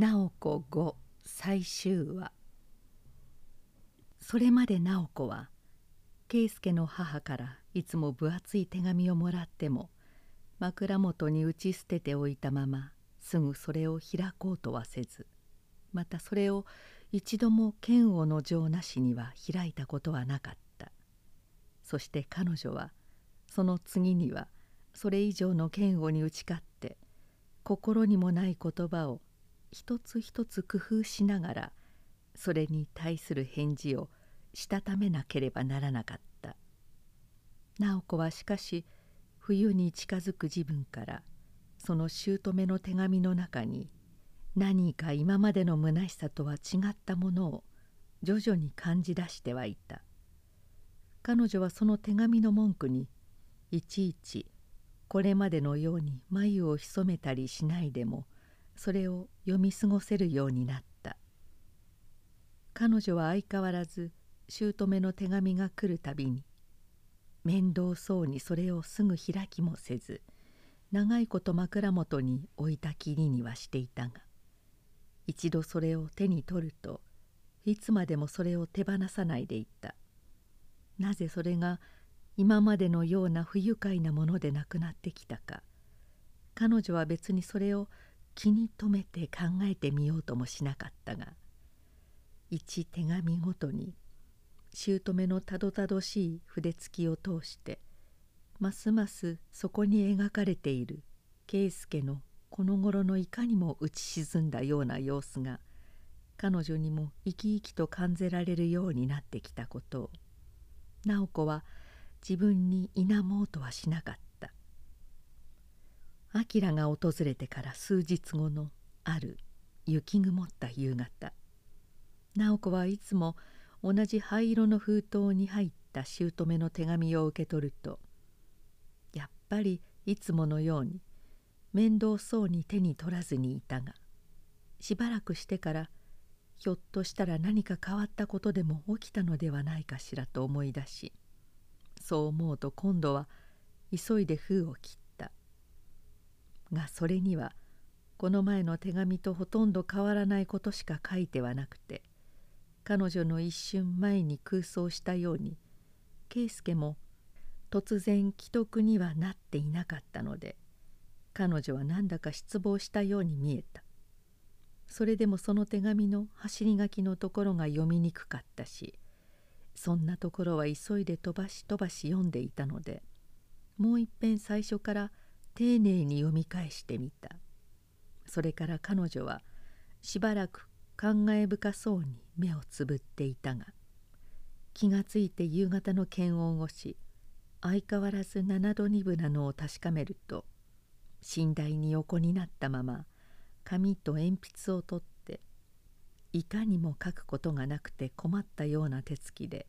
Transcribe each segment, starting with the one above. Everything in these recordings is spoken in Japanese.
直子5最終話。それまで直子は圭介の母からいつも分厚い手紙をもらっても枕元に打ち捨てておいたまますぐそれを開こうとはせず。またそれを一度も剣王の情なしには開いたことはなかった。そして彼女はその次にはそれ以上の剣王に打ち勝って心にもない言葉を一つ一つ工夫しながらそれに対する返事をしたためなければならなかった。直子はしかし冬に近づく自分からその姑の手紙の中に何か今までの虚しさとは違ったものを徐々に感じ出してはいた。彼女はその手紙の文句にいちいちこれまでのように眉を潜めたりしないでもそれを読み過ごせるようになった。彼女は相変わらず姑の手紙が来るたびに面倒そうにそれをすぐ開きもせず長いこと枕元に置いたきりにはしていたが一度それを手に取るといつまでもそれを手放さないでいった。なぜそれが今までのような不愉快なものでなくなってきたか。彼女は別にそれを気に留めて考えてみようともしなかったが一手紙ごとに姑のたどたどしい筆つきを通してますますそこに描かれている圭介のこの頃のいかにも打ち沈んだような様子が彼女にも生き生きと感じられるようになってきたことを直子は自分に否もうとはしなかった。明が訪れてから数日後のある雪曇った夕方直子はいつも同じ灰色の封筒に入った姑の手紙を受け取るとやっぱりいつものように面倒そうに手に取らずにいたがしばらくしてからひょっとしたら何か変わったことでも起きたのではないかしらと思い出しそう思うと今度は急いで封を切っがそれにはこの前の手紙とほとんど変わらないことしか書いてはなくて彼女の一瞬前に空想したように圭介も突然既得にはなっていなかったので彼女はなんだか失望したように見えた。それでもその手紙の走り書きのところが読みにくかったしそんなところは急いで飛ばし飛ばし読んでいたのでもういっぺん最初から丁寧に読み返してみた。それから彼女はしばらく感慨深そうに目をつぶっていたが気がついて夕方の検温をし相変わらず7度2分なのを確かめると寝台に横になったまま紙と鉛筆を取っていかにも書くことがなくて困ったような手つきで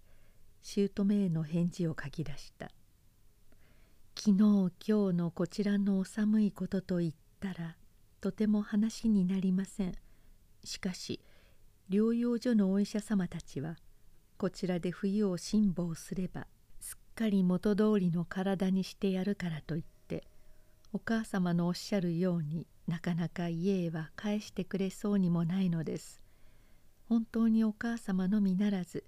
姑への返事を書き出した。昨日今日のこちらのお寒いことと言ったらとても話になりませんしかし療養所のお医者様たちはこちらで冬を辛抱すればすっかり元通りの体にしてやるからと言ってお母様のおっしゃるようになかなか家へは返してくれそうにもないのです。本当にお母様のみならず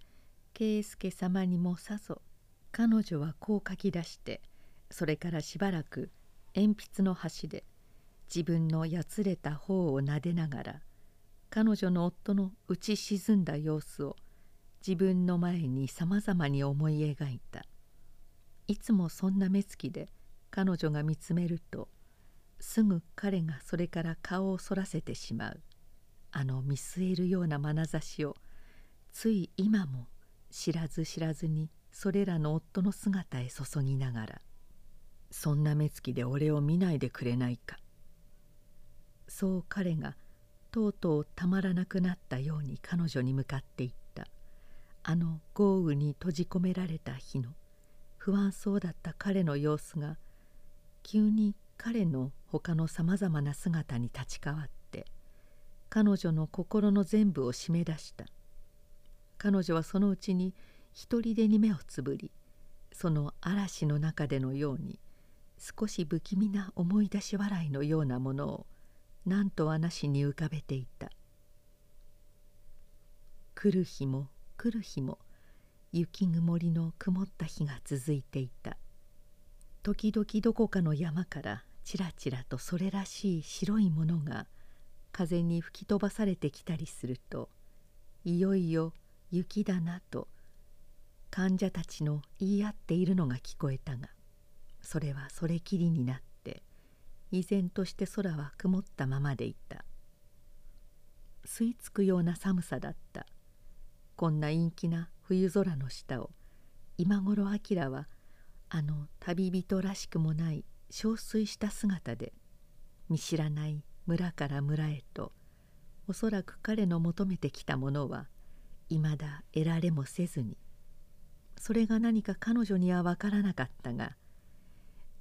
圭介様にもさぞ彼女はこう書き出してそれからしばらく鉛筆の端で自分のやつれた方を撫でながら彼女の夫の打ち沈んだ様子を自分の前にさまざまに思い描いた。いつもそんな目つきで彼女が見つめるとすぐ彼がそれから顔をそらせてしまう。あの見据えるような眼差しをつい今も知らず知らずにそれらの夫の姿へ注ぎながら「そんな目つきで俺を見ないでくれないか」そう彼がとうとうたまらなくなったように彼女に向かっていった。あの豪雨に閉じ込められた日の不安そうだった彼の様子が急に彼の他のさまざまな姿に立ち代わって彼女の心の全部を締め出した。彼女はそのうちに一人でに目をつぶりその嵐の中でのように少し不気味な思い出し笑いのようなものを何とはなしに浮かべていた。来る日も来る日も雪曇りの曇った日が続いていた。時々どこかの山からちらちらとそれらしい白いものが風に吹き飛ばされてきたりするといよいよ雪だなと患者たちの言い合っているのが聞こえたがそれはそれきりになって依然として空は曇ったままでいた。吸い付くような寒さだった。こんな陰気な冬空の下を今頃明はあの旅人らしくもない憔悴した姿で見知らない村から村へとおそらく彼の求めてきたものはいまだ得られもせずに。それが何か彼女には分からなかったが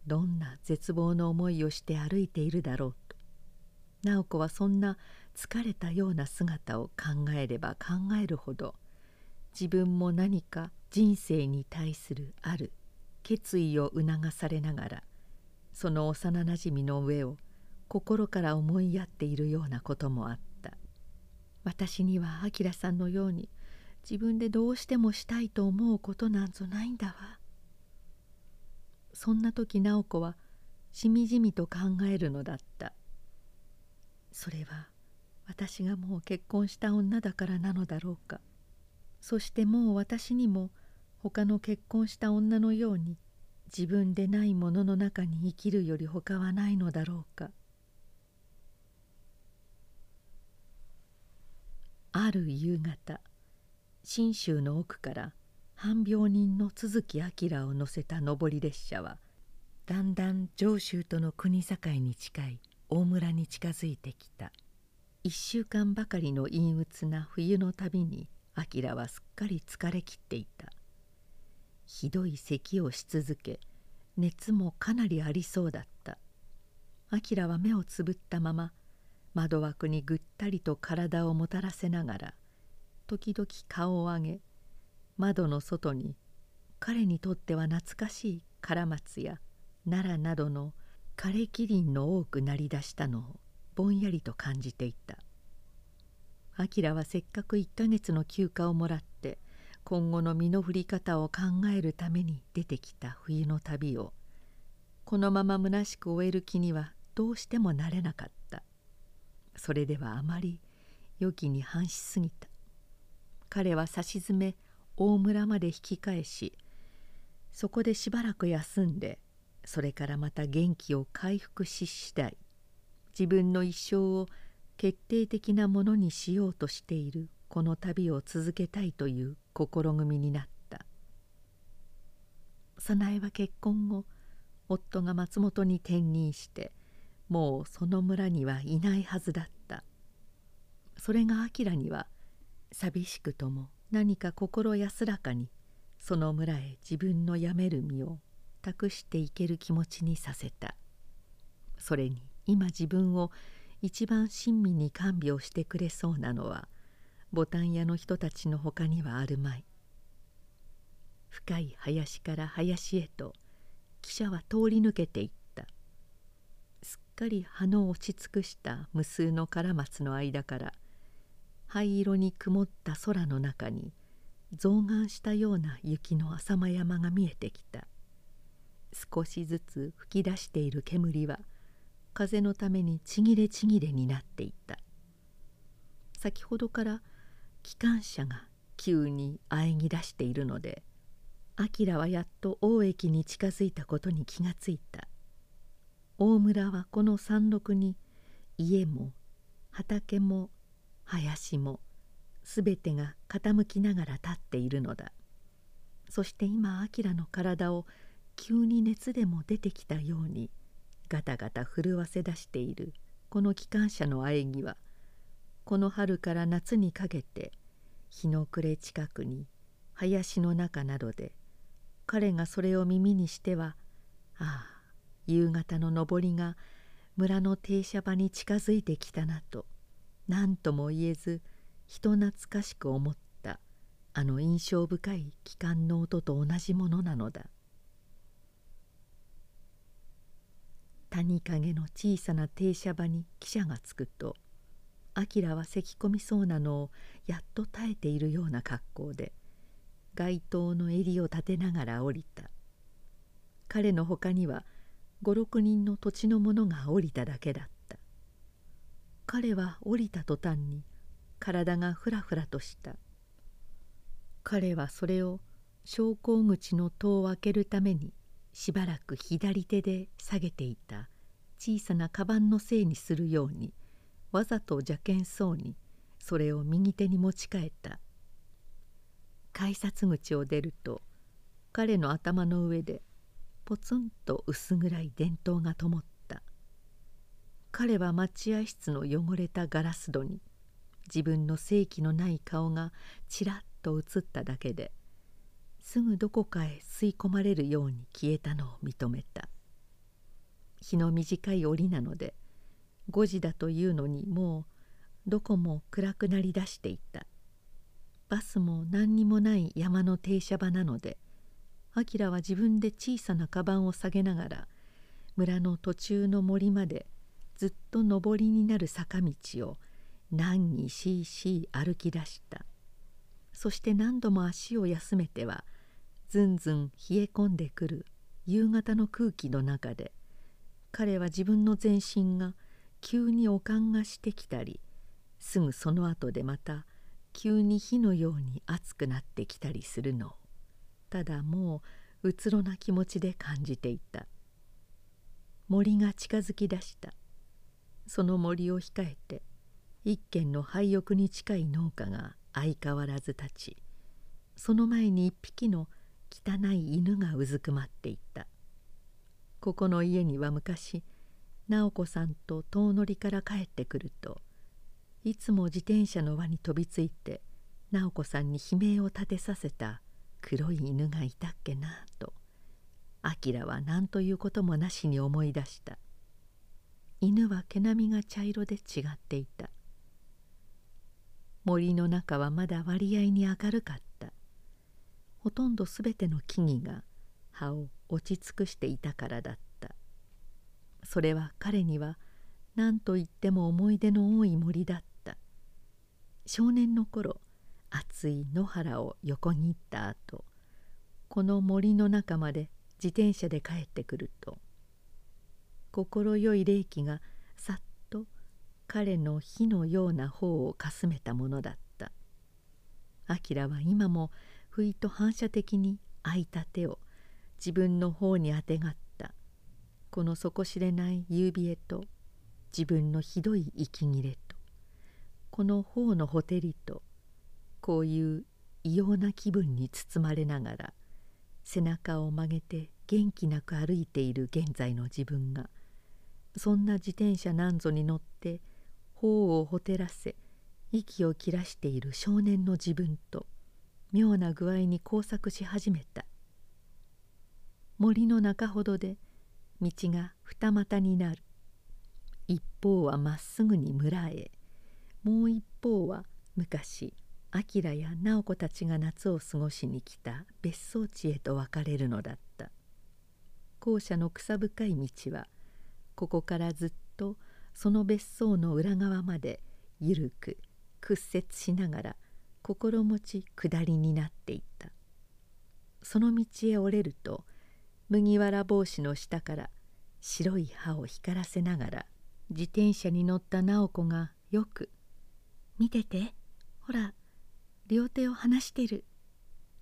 どんな絶望の思いをして歩いているだろうと直子はそんな疲れたような姿を考えれば考えるほど自分も何か人生に対するある決意を促されながらその幼なじみの上を心から思いやっているようなこともあった。私には明さんのように自分でどうしてもしたいと思うことなんぞないんだわ。そんな時直子はしみじみと考えるのだった。それは私がもう結婚した女だからなのだろうか。そしてもう私にも他の結婚した女のように自分でないものの中に生きるより他はないのだろうか。ある夕方信州の奥から半病人の都築明を乗せた上り列車はだんだん上州との国境に近い大村に近づいてきた。一週間ばかりの陰鬱な冬の旅に明はすっかり疲れきっていた。ひどい咳をし続け熱もかなりありそうだった。明は目をつぶったまま窓枠にぐったりと体をもたらせながら時々顔を上げ窓の外に彼にとっては懐かしい唐松や奈良などの枯れ木林の多くなりだしたのをぼんやりと感じていた。明はせっかく1ヶ月の休暇をもらって今後の身の振り方を考えるために出てきた冬の旅をこのまま虚しく終える気にはどうしてもなれなかった。それではあまり良きに反しすぎた。彼はさしずめ大村まで引き返しそこでしばらく休んでそれからまた元気を回復し次第自分の一生を決定的なものにしようとしているこの旅を続けたいという試みになった。早苗は結婚後夫が松本に転任してもうその村にはいないはずだった。それが明には寂しくとも何か心安らかにその村へ自分の辞める身を託していける気持ちにさせた。それに今自分を一番親身に看病してくれそうなのはボタン屋の人たちのほかにはあるまい。深い林から林へと汽車は通り抜けていった。すっかり葉の落ち尽くした無数のカラマツの間から灰色に曇った空の中に増眼したような雪の浅間山が見えてきた。少しずつ吹き出している煙は風のためにちぎれちぎれになっていった。先ほどから機関車が急に喘ぎ出しているので明はやっと大駅に近づいたことに気がついた。大村はこの山麓に家も畑も林もすべてが傾きながら立っているのだ。そして今明の体を急に熱でも出てきたようにガタガタ震わせ出しているこの機関車の喘ぎはこの春から夏にかけて日の暮れ近くに林の中などで彼がそれを耳にしてはああ夕方の昇りが村の停車場に近づいてきたなと何とも言えず人懐かしく思ったあの印象深い機関の音と同じものなのだ。谷陰の小さな停車場に汽車が着くと明は咳き込みそうなのをやっと耐えているような格好で街灯の襟を立てながら降りた。彼のほかには56人の土地の者が降りただけだった。彼は降りた途端に体がふらふらとした。彼はそれを昇降口の戸を開けるためにしばらく左手で下げていた。小さなカバンのせいにするようにわざと邪険そうにそれを右手に持ち替えた。改札口を出ると彼の頭の上でポツンと薄暗い電灯が灯った。彼は待合室の汚れたガラス戸に自分の正気のない顔がちらっと映っただけですぐどこかへ吸い込まれるように消えたのを認めた。日の短い折なので5時だというのにもうどこも暗くなりだしていた。バスも何にもない山の停車場なので明は自分で小さなカバンを下げながら村の途中の森までずっと上りになる坂道を何にしいしい歩き出した。そして何度も足を休めてはずんずん冷え込んでくる。夕方の空気の中で。彼は自分の全身が急に悪寒がしてきたりすぐその後でまた急に火のように熱くなってきたりするの。をただもううつろな気持ちで感じていた。森が近づきだした。その森を控えて一軒の廃屋に近い農家が相変わらず立ちその前に一匹の汚い犬がうずくまっていた。ここの家には昔直子さんと遠乗りから帰ってくるといつも自転車の輪に飛びついて直子さんに悲鳴を立てさせた黒い犬がいたっけなと明は何ということもなしに思い出した。犬は毛並みが茶色で違っていた。森の中はまだ割合に明るかった。ほとんどすべての木々が葉を落ち尽くしていたからだった。それは彼には何と言っても思い出の多い森だった。少年の頃暑い野原を横切った後この森の中まで自転車で帰ってくると快い霊気がさっと彼の火のような方をかすめたものだった。明は今も不意と反射的に空いた手を自分の方にあてがった。この底知れない夕冷えと自分のひどい息切れとこの頬のほてりとこういう異様な気分に包まれながら背中を曲げて元気なく歩いている現在の自分がそんな自転車なんぞに乗って頬をほてらせ息を切らしている少年の自分と妙な具合に交錯し始めた。森の中ほどで道が二股になる。一方はまっすぐに村へ。もう一方は昔明や直子たちが夏を過ごしに来た別荘地へと分かれるのだった。校舎の草深い道はここからずっとその別荘の裏側までゆるく屈折しながら心持ち下りになっていった。その道へ折れると麦わら帽子の下から白い歯を光らせながら自転車に乗った直子がよく「見ててほら両手を離してる」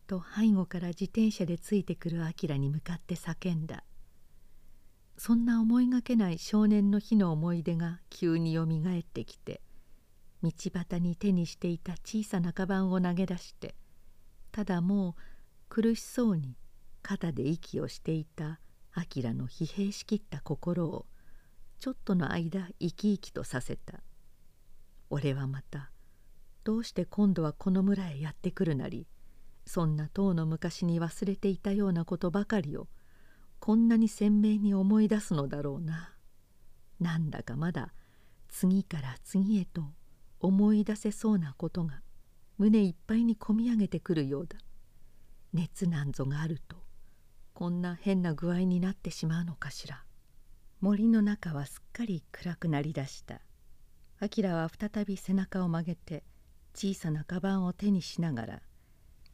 と背後から自転車でついてくる明に向かって叫んだ。そんな思いがけない少年の日の思い出が急によみがえってきて道端に手にしていた小さなカバンを投げ出してただもう苦しそうに肩で息をしていた明の疲弊しきった心をちょっとの間生き生きとさせた。俺はまたどうして今度はこの村へやってくるなりそんな遠の昔に忘れていたようなことばかりをこんなに鮮明に思い出すのだろうな。なんだかまだ次から次へと思い出せそうなことが胸いっぱいにこみ上げてくるようだ。熱なんぞがあるとこんな変な具合になってしまうのかしら。森の中はすっかり暗くなりだした。明は再び背中を曲げて小さなカバンを手にしながら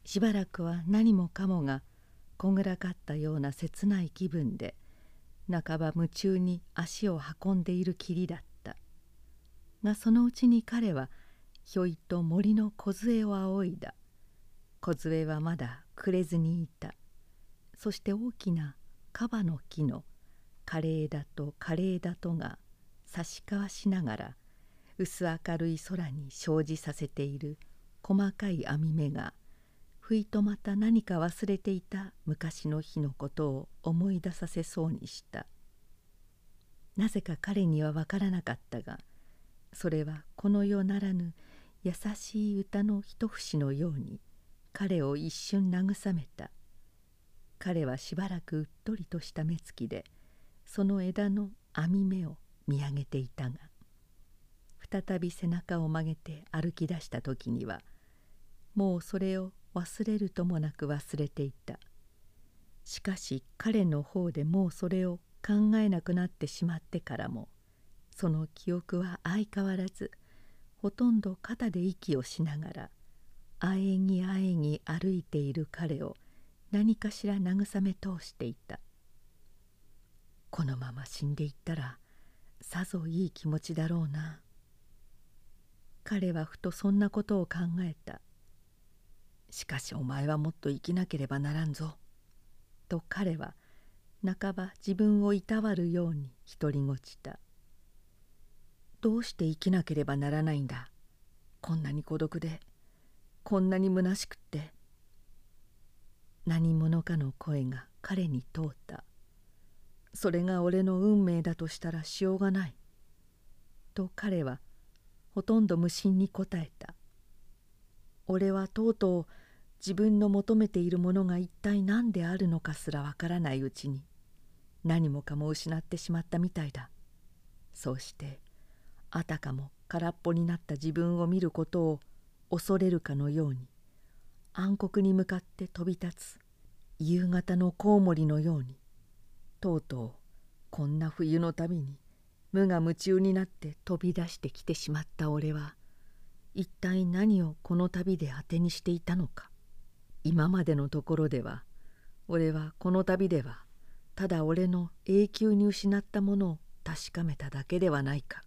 しばらくは何もかもがこぐらかったような切ない気分で半ば夢中に足を運んでいるきりだった。がそのうちに彼はひょいと森の梢を仰いだ。梢はまだ暮れずにいた。そして大きなカバの木の枯れ枝と枯れ枝とが差し交わしながら薄明るい空に生じさせている細かい網目がふいとまた何か忘れていた昔の日のことを思い出させそうにした。なぜか彼には分からなかったがそれはこの世ならぬ優しい歌の一節のように彼を一瞬慰めた。彼はしばらくうっとりとした目つきでその枝の網目を見上げていたが再び背中を曲げて歩き出した時にはもうそれを忘れるともなく忘れていた。しかし彼の方でもうそれを考えなくなってしまってからもその記憶は相変わらずほとんど肩で息をしながらあえぎあえぎ歩いている彼を何かしら慰め通していた。このまま死んでいったらさぞいい気持ちだろうな。彼はふとそんなことを考えた。しかしお前はもっと生きなければならんぞ。と彼は半ば自分をいたわるように独りごちた。どうして生きなければならないんだ？こんなに孤独で、こんなに虚しくって。何者かの声が彼に通った。それが俺の運命だとしたらしようがない。と彼はほとんど無心に答えた。俺はとうとう自分の求めているものが一体何であるのかすらわからないうちに何もかも失ってしまったみたいだ。そうしてあたかも空っぽになった自分を見ることを恐れるかのように暗黒に向かって飛び立つ夕方のコウモリのようにとうとうこんな冬のたびに無我夢中になって飛び出してきてしまった俺は一体何をこの旅で当てにしていたのか。今までのところでは俺はこの旅ではただ俺の永久に失ったものを確かめただけではないか。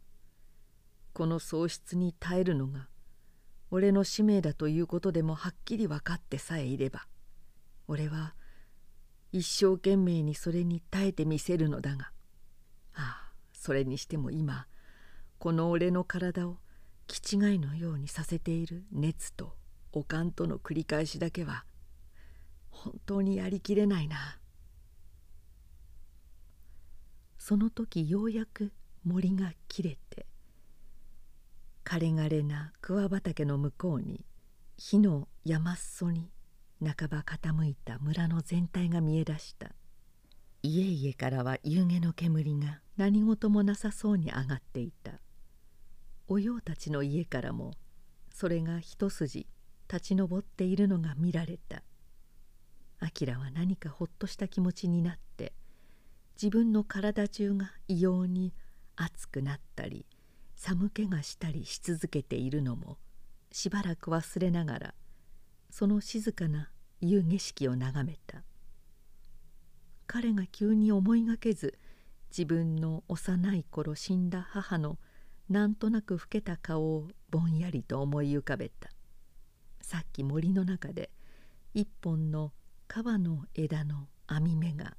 この喪失に耐えるのが俺の使命だということでもはっきり分かってさえいれば俺は一生懸命にそれに耐えてみせるのだが。ああそれにしても今この俺の体を気違いのようにさせている熱とおかんとの繰り返しだけは本当にやりきれないな。その時ようやく森が切れて枯れ枯れな桑畑の向こうに火の山裾に半ば傾いた村の全体が見え出した。家々からは夕げの煙が何事もなさそうに上がっていた。おようたちの家からもそれが一筋立ち上っているのが見られた。明は何かほっとした気持ちになって自分の体中が異様に熱くなったり寒気がしたりし続けているのもしばらく忘れながらその静かな夕景色を眺めた。彼が急に思いがけず自分の幼い頃死んだ母のなんとなく老けた顔をぼんやりと思い浮かべた。さっき森の中で一本の川の枝の網目が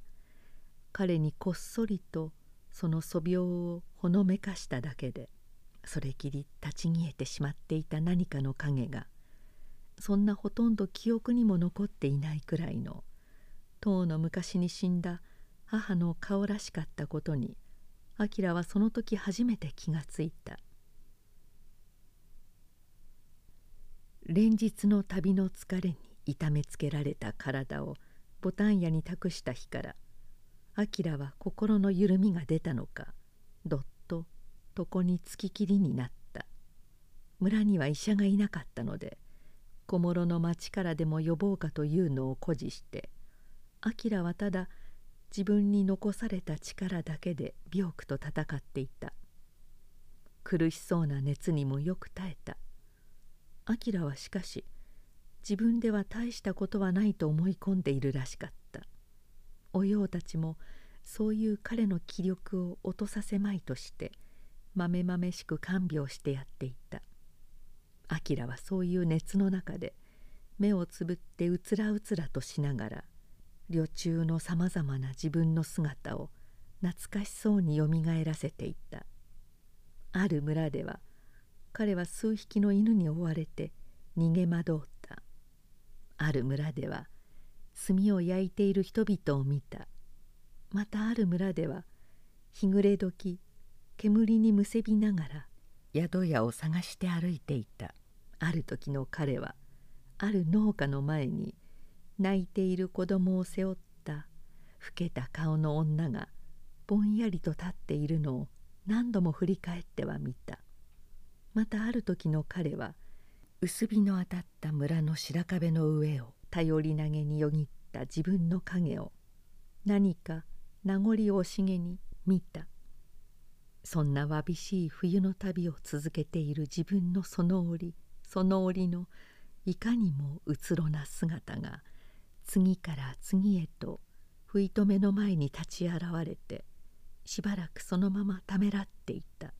彼にこっそりとその素描をほのめかしただけでそれきり立ち消えてしまっていた何かの影がそんなほとんど記憶にも残っていないくらいの遠の昔に死んだ母の顔らしかったことに明はその時初めて気がついた。連日の旅の疲れに痛めつけられた体をボタン屋に託した日から明は心の緩みが出たのかどっと床につききりになった。村には医者がいなかったので小諸の町からでも呼ぼうかというのを誇示して明はただ自分に残された力だけで病苦と戦っていた。苦しそうな熱にもよく耐えた。明はしかし自分では大したことはないと思い込んでいるらしかった。おようたちもそういう彼の気力を落とさせまいとしてまめまめしく看病してやっていた。明はそういう熱の中で目をつぶってうつらうつらとしながら旅中のさまざまな自分の姿を懐かしそうによみがえらせていた。ある村では彼は数匹の犬に追われて逃げ惑った。ある村では炭を焼いている人々を見た。またある村では日暮れ時煙にむせびながら宿屋を探して歩いていた。ある時の彼はある農家の前に泣いている子供を背負った老けた顔の女がぼんやりと立っているのを何度も振り返っては見たまたある時の彼は薄日の当たった村の白壁の上を頼り投げによぎった自分の影を何か名残惜しげに見たそんなわびしい冬の旅を続けている自分のその折その折のいかにもうつろな姿が次から次へと不意止めの前に立ち現れてしばらくそのままためらっていた。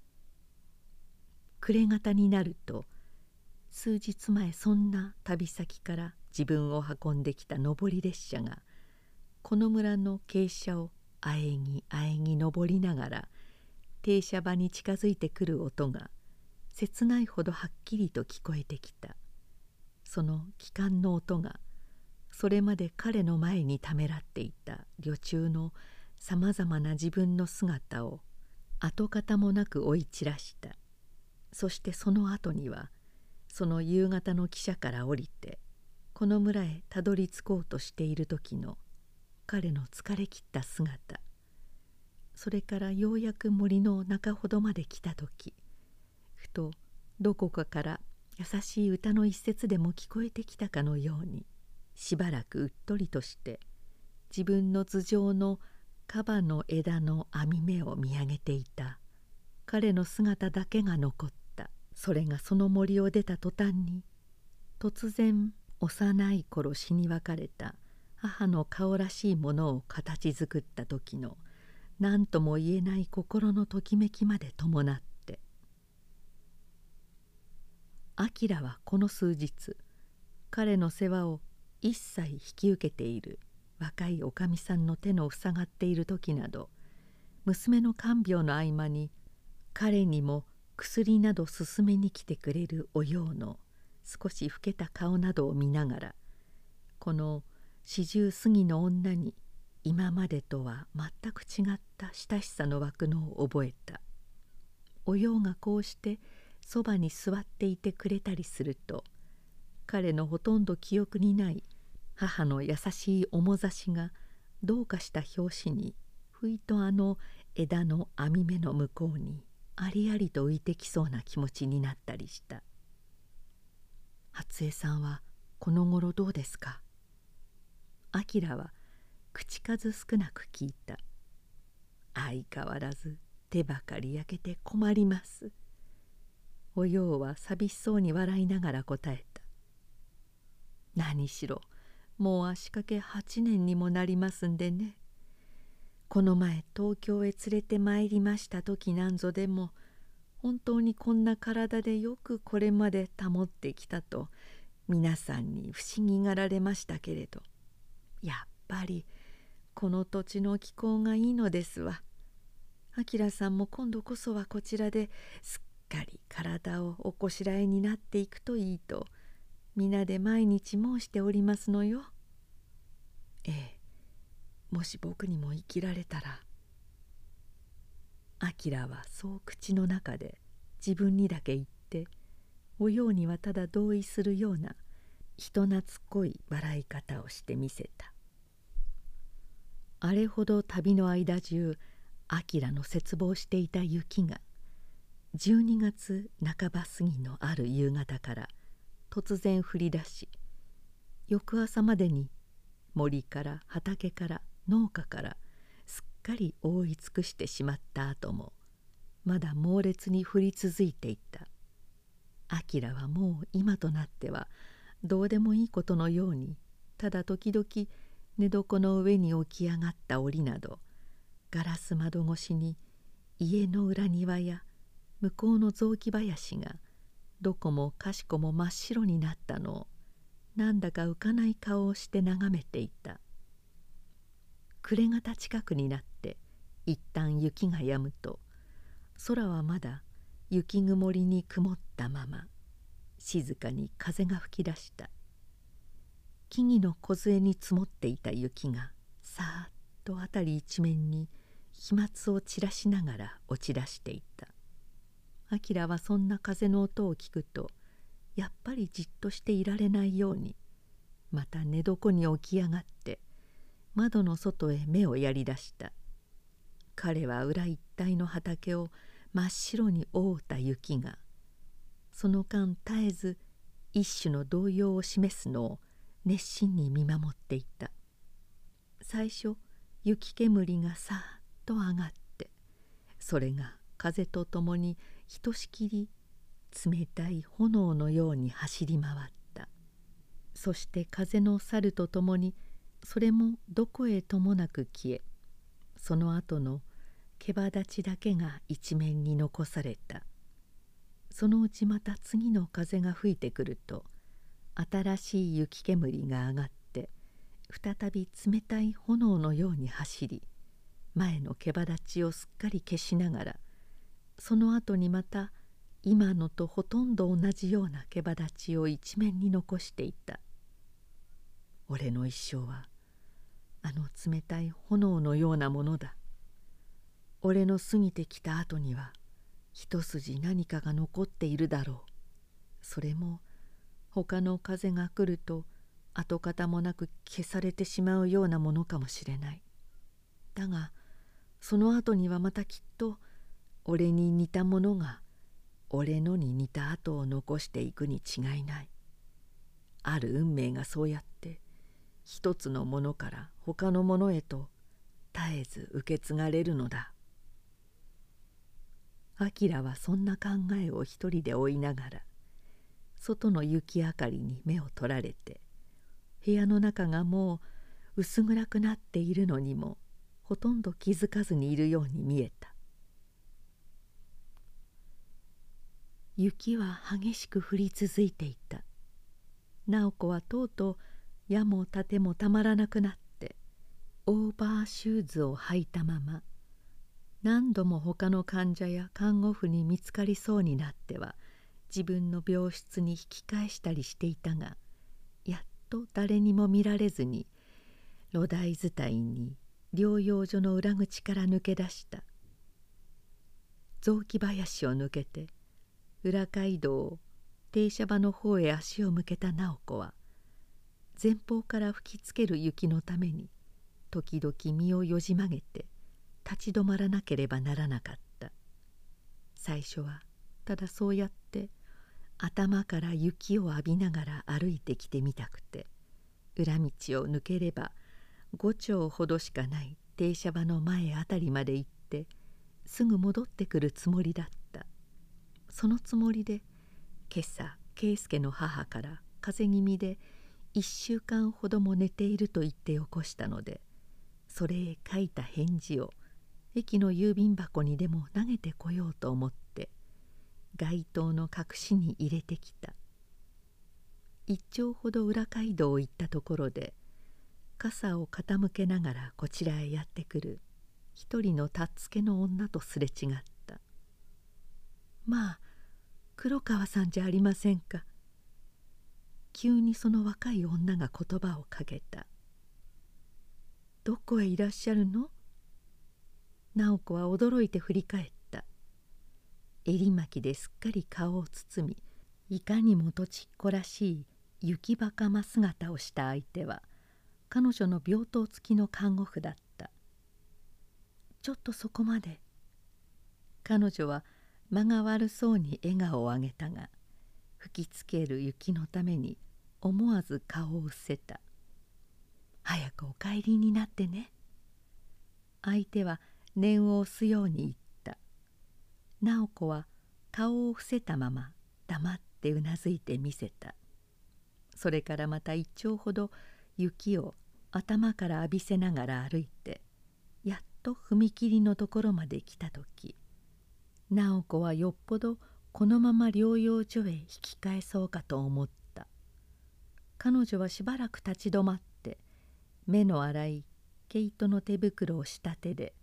暮れ方になると数日前そんな旅先から自分を運んできた上り列車がこの村の傾斜をあえぎあえぎ登りながら停車場に近づいてくる音が切ないほどはっきりと聞こえてきた。その機関の音がそれまで彼の前にためらっていた旅中のさまざまな自分の姿を跡形もなく追い散らした。そしてその後にはその夕方の汽車から降りてこの村へたどり着こうとしている時の彼の疲れきった姿。それからようやく森の中ほどまで来た時ふとどこかから優しい歌の一節でも聞こえてきたかのようにしばらくうっとりとして自分の頭上のカバの枝の網目を見上げていた。彼の姿だけが残った。それがその森を出た途端に突然幼い頃死に別れた。母の顔らしいものを形作った時の何とも言えない心のときめきまで伴って。明はこの数日彼の世話を一切引き受けている若いおかみさんの手の塞がっている時など娘の看病の合間に彼にも薬など勧めに来てくれるおようの少し老けた顔などを見ながらこの四十過ぎの女に今までとは全く違った親しさの湧くのを覚えた。おようがこうしてそばに座っていてくれたりすると彼のほとんど記憶にない母の優しい面差しがどうかした拍子にふいとあの枝の網目の向こうにありありと浮いてきそうな気持ちになったりした。初江さんはこの頃どうですか？明は口数少なく聞いた。相変わらず手ばかり焼けて困ります。おようは寂しそうに笑いながら答えた。何しろもう足掛け8年にもなりますんでねこの前東京へ連れてまいりました時なんぞでも本当にこんな体でよくこれまで保ってきたと皆さんに不思議がられましたけれどやっぱりこの土地の気候がいいのですわ。明さんも今度こそはこちらですっかり体をおこしらえになっていくといいと皆で毎日申しておりますのよ。ええもし僕にも生きられたらあきらはそう口の中で自分にだけ言っておようにはただ同意するような人懐っこい笑い方をしてみせたあれほど旅の間中あきらの絶望していた雪が12月半ば過ぎのある夕方から突然降り出し翌朝までに森から畑から農家からすっかり覆い尽くしてしまった後もまだ猛烈に降り続いていた。明はもう今となってはどうでもいいことのようにただ時々寝床の上に起き上がった檻などガラス窓越しに家の裏庭や向こうの雑木林がどこもかしこも真っ白になったの。をなんだか浮かない顔をして眺めていた。暮れ方近くになって一旦雪が止むと空はまだ雪曇りに曇ったまま静かに風が吹き出した。木々の梢に積もっていた雪がさーっと辺り一面に飛沫を散らしながら落ち出していた。明はそんな風の音を聞くとやっぱりじっとしていられないようにまた寝床に起き上がって窓の外へ目をやり出した。彼は裏一帯の畑を真っ白に覆った雪がその間絶えず一種の動揺を示すのを熱心に見守っていた。最初雪煙がさーっと上がってそれが風とともにひとしきり冷たい炎のように走り回った。そして風の去るとともにそれもどこへともなく消えその後の毛羽立ちだけが一面に残された。そのうちまた次の風が吹いてくると新しい雪煙が上がって再び冷たい炎のように走り前の毛羽立ちをすっかり消しながらその後にまた今のとほとんど同じような毛羽立ちを一面に残していた。俺の一生はあの冷たい炎のようなものだ。俺の過ぎてきた後には一筋何かが残っているだろう。それも他の風が来ると跡形もなく消されてしまうようなものかもしれない。だがその後にはまたきっと俺に似たものが俺のに似た跡を残していくに違いない。ある運命がそうやって一つのものから他のものへと絶えず受け継がれるのだ。明はそんな考えを一人で追いながら外の雪明かりに目を取られて部屋の中がもう薄暗くなっているのにもほとんど気づかずにいるように見えた。雪は激しく降り続いていた。直子はとうとう矢も盾もたまらなくなってオーバーシューズを履いたまま何度も他の患者や看護婦に見つかりそうになっては自分の病室に引き返したりしていたがやっと誰にも見られずに露台伝いに療養所の裏口から抜け出した。雑木林を抜けて裏街道停車場の方へ足を向けた直子は前方から吹きつける雪のために時々身をよじ曲げて立ち止まらなければならなかった。最初はただそうやって頭から雪を浴びながら歩いてきてみたくて裏道を抜ければ5丁ほどしかない停車場の前あたりまで行ってすぐ戻ってくるつもりだった。そのつもりで今朝圭介の母から風邪気味で1週間ほども寝ていると言って起こしたのでそれへ書いた返事を駅の郵便箱にでも投げてこようと思って街灯の隠しに入れてきた。一丁ほど裏街道を行ったところで傘を傾けながらこちらへやってくる一人のたっつけの女とすれ違った。まあ黒川さんじゃありませんか。急にその若い女が言葉をかけた「どこへいらっしゃるの?」直子は驚いて振り返った。襟巻きですっかり顔を包みいかにもとちっこらしい雪ばかま姿をした相手は彼女の病棟付きの看護婦だった。ちょっとそこまで。彼女は間が悪そうに笑顔を上げたが吹きつける雪のために思わず顔を伏せた「早くお帰りになってね」相手は念を押すように言った。直子は顔を伏せたまま黙ってうなずいてみせた。それからまた一丁ほど雪を頭から浴びせながら歩いてやっと踏切のところまで来た時直子はよっぽどこのまま療養所へ引き返そうかと思った。彼女はしばらく立ち止まって目の粗い毛糸の手袋をした手で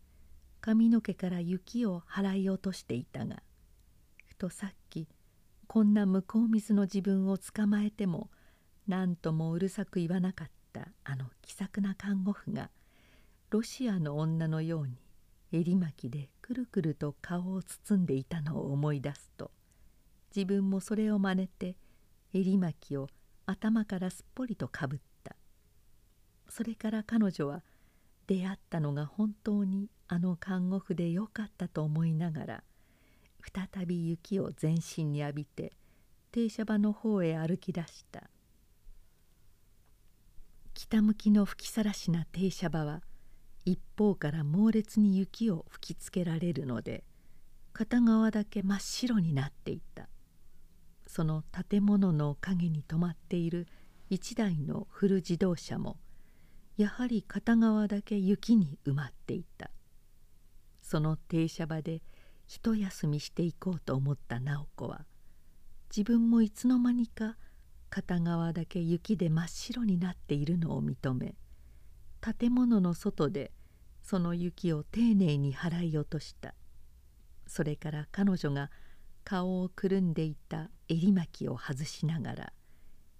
髪の毛から雪を払い落としていたがふとさっきこんな向こう水の自分を捕まえても何ともうるさく言わなかったあの気さくな看護婦がロシアの女のように襟巻きでくるくると顔を包んでいたのを思い出すと自分もそれを真似て襟巻きを頭からすっぽりとかぶった。それから彼女は出会ったのが本当にあの看護婦でよかったと思いながら再び雪を全身に浴びて停車場の方へ歩き出した。北向きの吹きさらしな停車場は一方から猛烈に雪を吹きつけられるので片側だけ真っ白になっていた。その建物の陰に止まっている一台の古自動車もやはり片側だけ雪に埋まっていた。その停車場で一休みしていこうと思った直子は自分もいつの間にか片側だけ雪で真っ白になっているのを認め建物の外でその雪を丁寧に払い落とした。それから彼女が顔をくるんでいた襟巻きを外しながら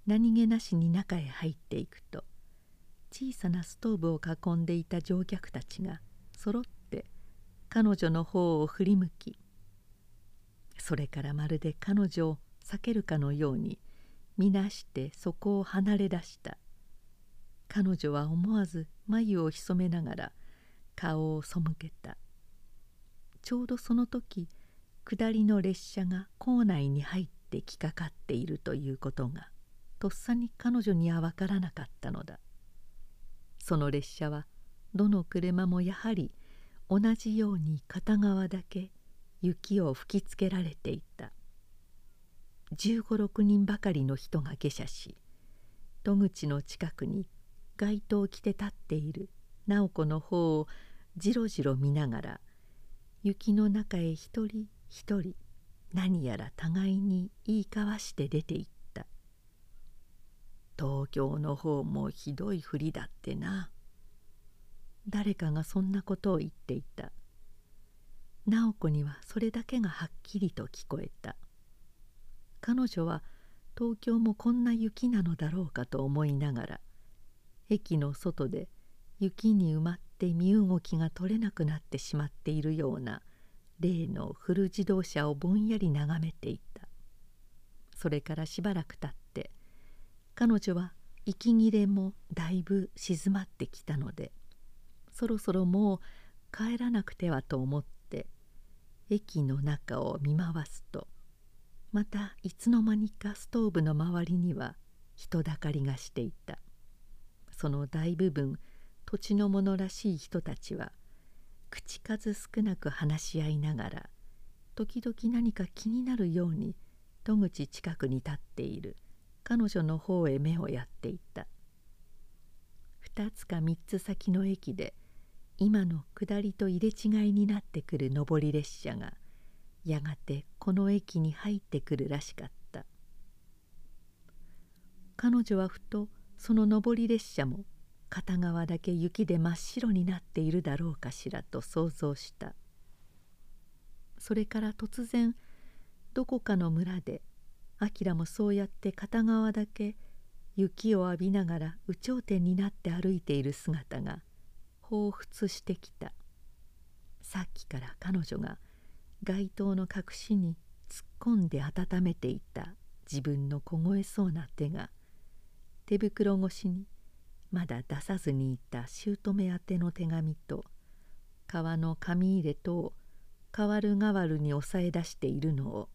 何気なしに中へ入っていくと小さなストーブを囲んでいた乗客たちがそろって彼女の方を振り向きそれからまるで彼女を避けるかのように見なしてそこを離れ出した。彼女は思わず眉を潜めながら顔を背けた。ちょうどその時下りの列車が構内に入ってきかかっているということがとっさに彼女には分からなかったのだ。その列車はどの車もやはり同じように片側だけ雪を吹きつけられていた。1 5 6人ばかりの人が下車し戸口の近くに街灯を着て立っている。直子の方をじろじろ見ながら雪の中へ一人一人何やら互いに言い交わして出て行った。東京の方もひどいふりだってな。誰かがそんなことを言っていた。直子にはそれだけがはっきりと聞こえた。彼女は東京もこんな雪なのだろうかと思いながら駅の外で雪に埋まって身動きが取れなくなってしまっているような例の古自動車をぼんやり眺めていた。それからしばらくたって彼女は息切れもだいぶ静まってきたのでそろそろもう帰らなくてはと思って駅の中を見回すとまたいつの間にかストーブの周りには人だかりがしていた。その大部分土地の者らしい人たちは口数少なく話し合いながら時々何か気になるように戸口近くに立っている彼女の方へ目をやっていた。2つか3つ先の駅で今の下りと入れ違いになってくる上り列車がやがてこの駅に入ってくるらしかった。彼女はふとその上り列車も片側だけ雪で真っ白になっているだろうかしらと想像した。それから突然どこかの村で明もそうやって片側だけ雪を浴びながら有頂天になって歩いている姿が彷彿してきた。さっきから彼女が街灯の隠しに突っ込んで温めていた自分の凍えそうな手が手袋越しにまだ出さずにいた姑宛ての手紙と革の紙入れとを代わる代わるに押さえ出しているのを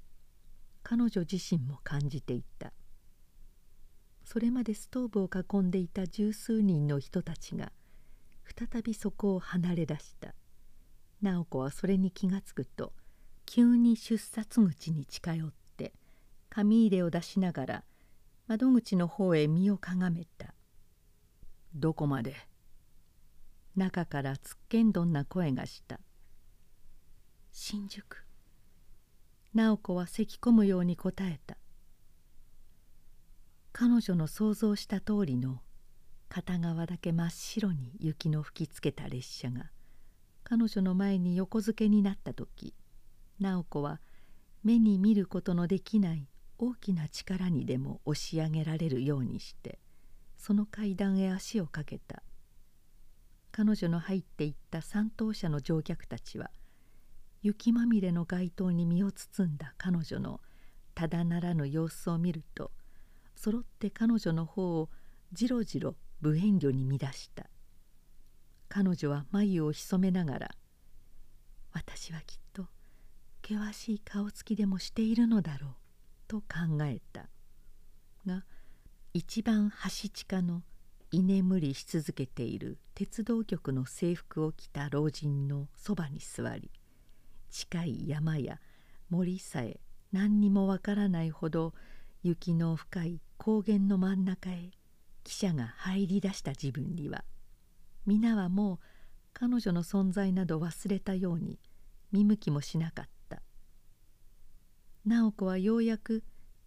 彼女自身も感じていた。それまでストーブを囲んでいた十数人の人たちが再びそこを離れ出した。直子はそれに気がつくと急に出札口に近寄って紙入れを出しながら窓口の方へ身をかがめた「どこまで?」中からつっけんどんな声がした「新宿」直子は咳き込むように答えた。彼女の想像した通りの片側だけ真っ白に雪の吹きつけた列車が彼女の前に横付けになった時直子は目に見ることのできない大きな力にでも押し上げられるようにしてその階段へ足をかけた。彼女の入っていった三等車の乗客たちは雪まみれの街灯に身を包んだ彼女のただならぬ様子を見ると揃って彼女の方をじろじろ無遠慮に乱した。彼女は眉を潜めながら「私はきっと険しい顔つきでもしているのだろう」と考えた。が一番端近の居眠りし続けている鉄道局の制服を着た老人のそばに座り近い山や森さえ何にもわからないほど雪の深い高原の真ん中へ汽車が入り出した自分には皆はもう彼女の存在など忘れたように見向きもしなかった。直子はようやく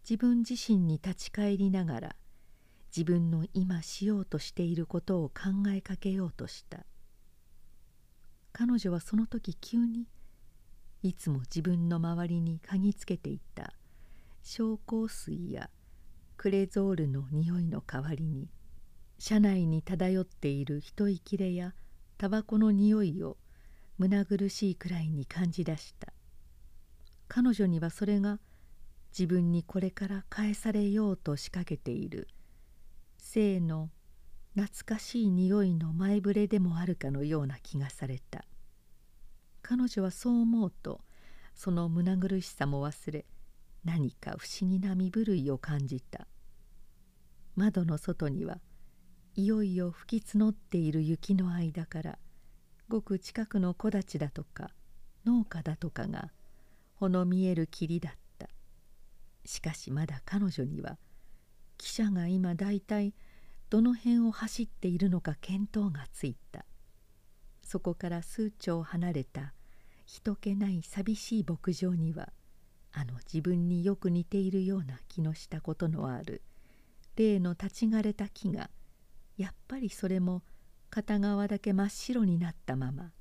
自分自身に立ち返りながら自分の今しようとしていることを考えかけようとした。彼女はその時急にいつも自分の周りに嗅ぎつけていた。紹興水やクレゾールの匂いの代わりに車内に漂っている一息切れやタバコの匂いを胸苦しいくらいに感じ出した。彼女にはそれが自分にこれから返されようと仕掛けている。性の懐かしい匂いの前触れでもあるかのような気がされた。彼女はそう思うとその胸苦しさも忘れ何か不思議な身震いを感じた。窓の外にはいよいよ吹き募っている雪の間からごく近くの木立だとか農家だとかがほの見える霧だった。しかしまだ彼女には汽車が今大体どの辺を走っているのか見当がついた。そこから数丁離れた人気ない寂しい牧場にはあの自分によく似ているような気のしたことのある例の立ち枯れた木がやっぱりそれも片側だけ真っ白になったまま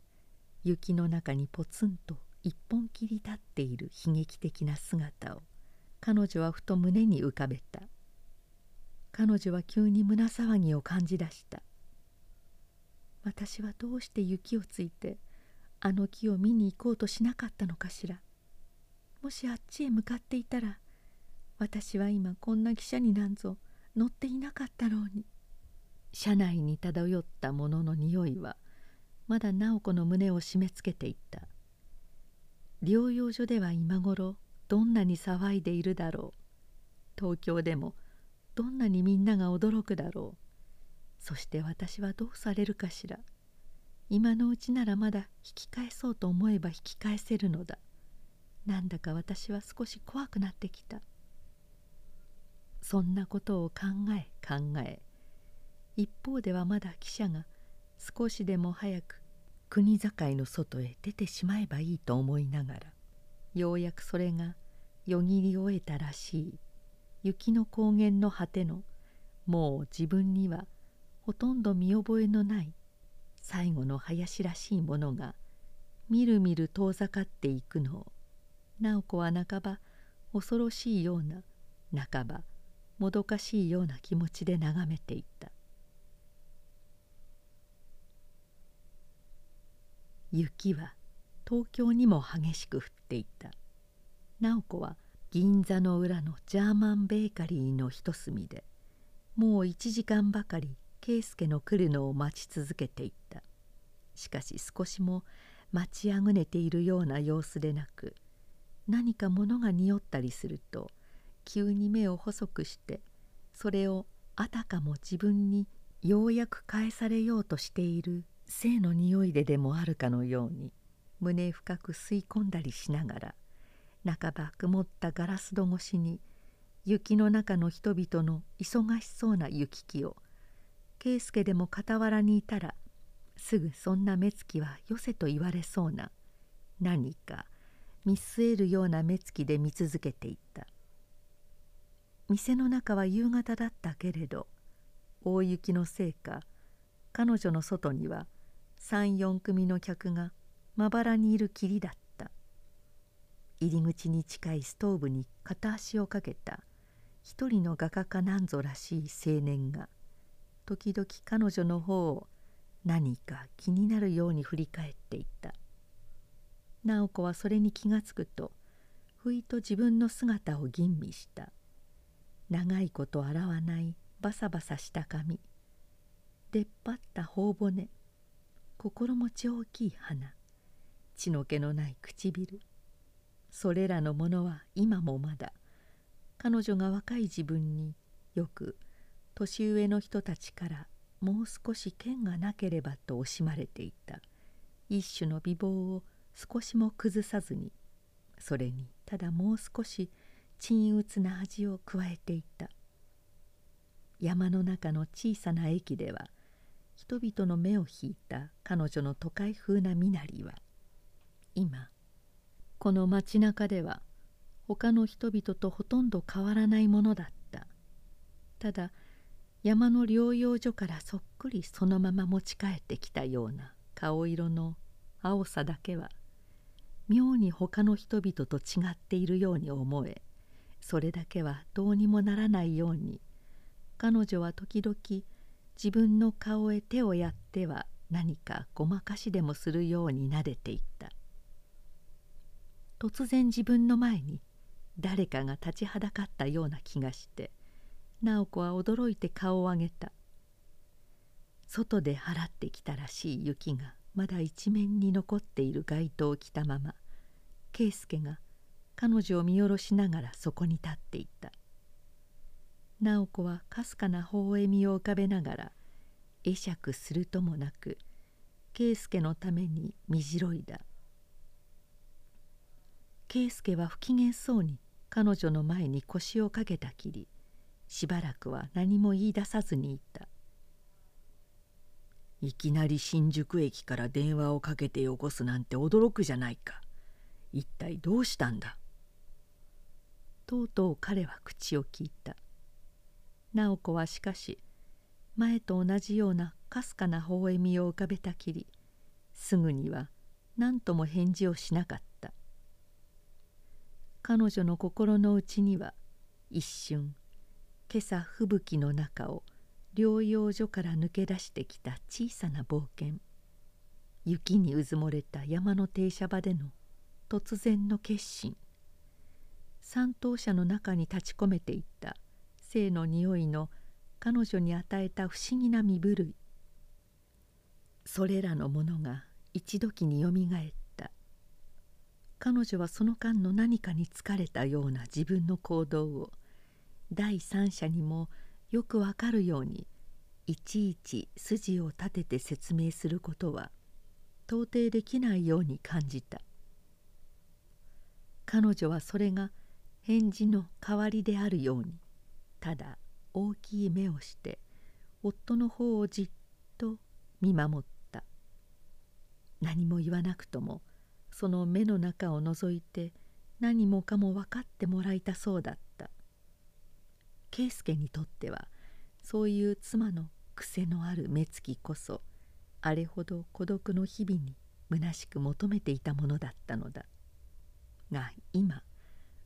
雪の中にポツンと一本切り立っている悲劇的な姿を彼女はふと胸に浮かべた。彼女は急に胸騒ぎを感じ出した。私はどうして雪をついてあの木を見に行こうとしなかったのかしら。もしあっちへ向かっていたら私は今こんな汽車になんぞ乗っていなかったろうに。車内に漂ったものの匂いはまだ直子の胸を締め付けていった。療養所では今頃どんなに騒いでいるだろう。東京でもどんなにみんなが驚くだろう。そして私はどうされるかしら。今のうちならまだ引き返そうと思えば引き返せるのだ。なんだか私は少し怖くなってきた。そんなことを考え考え一方ではまだ記者が少しでも早く国境の外へ出てしまえばいいと思いながらようやくそれがよぎり終えたらしい。雪の高原の果てのもう自分にはほとんど見覚えのない最後の林らしいものがみるみる遠ざかっていくのを直子は半ば恐ろしいような半ばもどかしいような気持ちで眺めていた。雪は東京にも激しく降っていた。直子は銀座の裏のジャーマンベーカリーの一隅でもう1時間ばかり圭介の来るのを待ち続けていた。しかし少しも待ちあぐねているような様子でなく何か物が匂ったりすると急に目を細くしてそれをあたかも自分にようやく返されようとしている性の匂いででもあるかのように胸深く吸い込んだりしながら半ば曇ったガラス戸越しに雪の中の人々の忙しそうな行き来を圭介でも傍らにいたらすぐそんな目つきはよせと言われそうな何か見据えるような目つきで見続けていた。店の中は夕方だったけれど大雪のせいか彼女の外には34組の客がまばらにいるきりだった。入り口に近いストーブに片足をかけた一人の画家かなんぞらしい青年が時々彼女の方を何か気になるように振り返っていた。直子はそれに気がつくとふいと自分の姿を吟味した。長いこと洗わないバサバサした髪。出っ張った頬骨。心持ち大きい鼻血の気のない唇。それらのものは今もまだ。彼女が若い自分によく年上の人たちからもう少し剣がなければと惜しまれていた。一種の美貌を少しも崩さずにそれにただもう少し鎮鬱な味を加えていた。山の中の小さな駅では人々の目を引いた彼女の都会風な身なりは今この街中では他の人々とほとんど変わらないものだった。ただ山の療養所からそっくりそのまま持ち帰ってきたような顔色の青さだけは妙に他の人々と違っているように思えそれだけはどうにもならないように彼女は時々自分の顔へ手をやっては何かごまかしでもするようになでていった。突然自分の前に誰かが立ちはだかったような気がして直子は驚いて顔を上げた。外で払ってきたらしい雪がまだ一面に残っている街灯を着たまま圭介が彼女を見下ろしながらそこに立っていた。直子はかすかな微笑みを浮かべながら会釈するともなく圭介のためにみじろいだ。圭介は不機嫌そうに彼女の前に腰をかけたきりしばらくは何も言い出さずにいた。いきなり新宿駅から電話をかけてよこすなんて驚くじゃないか。一体どうしたんだ？とうとう彼は口を聞いた。直子はしかし前と同じようなかすかな微笑みを浮かべたきりすぐには何とも返事をしなかった。彼女の心の内には一瞬今朝吹雪の中を療養所から抜け出してきた小さな冒険。雪にうずもれた山の停車場での突然の決心。三等車の中に立ち込めていった性の匂いの彼女に与えた不思議な身震い。それらのものが一時によみがえった。彼女はその間の何かに疲れたような自分の行動を第三者にもよくわかるようにいちいち筋を立てて説明することは到底できないように感じた。彼女はそれが返事の代わりであるようにただ大きい目をして夫の方をじっと見守った。何も言わなくともその目の中を覗いて何もかも分かってもらいたそうだった。圭介にとってはそういう妻の癖のある目つきこそあれほど孤独の日々に虚しく求めていたものだったのだ。が今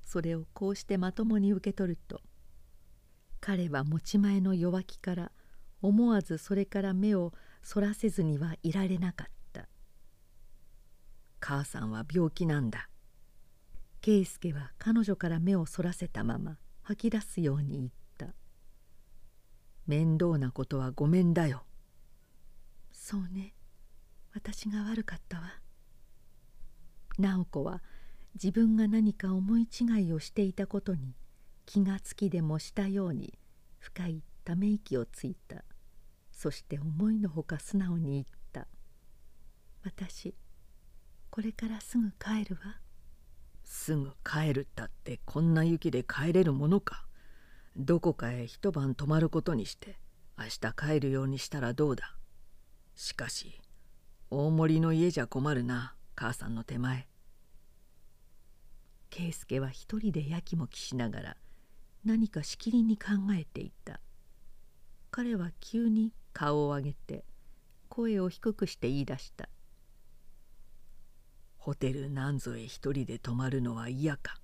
それをこうしてまともに受け取ると彼は持ち前の弱気から思わずそれから目をそらせずにはいられなかった。母さんは病気なんだ。圭介は彼女から目をそらせたまま吐き出すように言った。面倒なことはごめんだよ。そうね。私が悪かったわ。直子は自分が何か思い違いをしていたことに気がつきでもしたように深いため息をついた。そして思いのほか素直に言った。私これからすぐ帰るわ。すぐ帰るったってこんな雪で帰れるものか。どこかへ一晩泊まることにして明日帰るようにしたらどうだ。しかし大森の家じゃ困るな母さんの手前。圭介は一人でやきもきしながら何かしきりに考えていた。彼は急に顔を上げて声を低くして言い出した「ホテルなんぞへ一人で泊まるのは嫌か。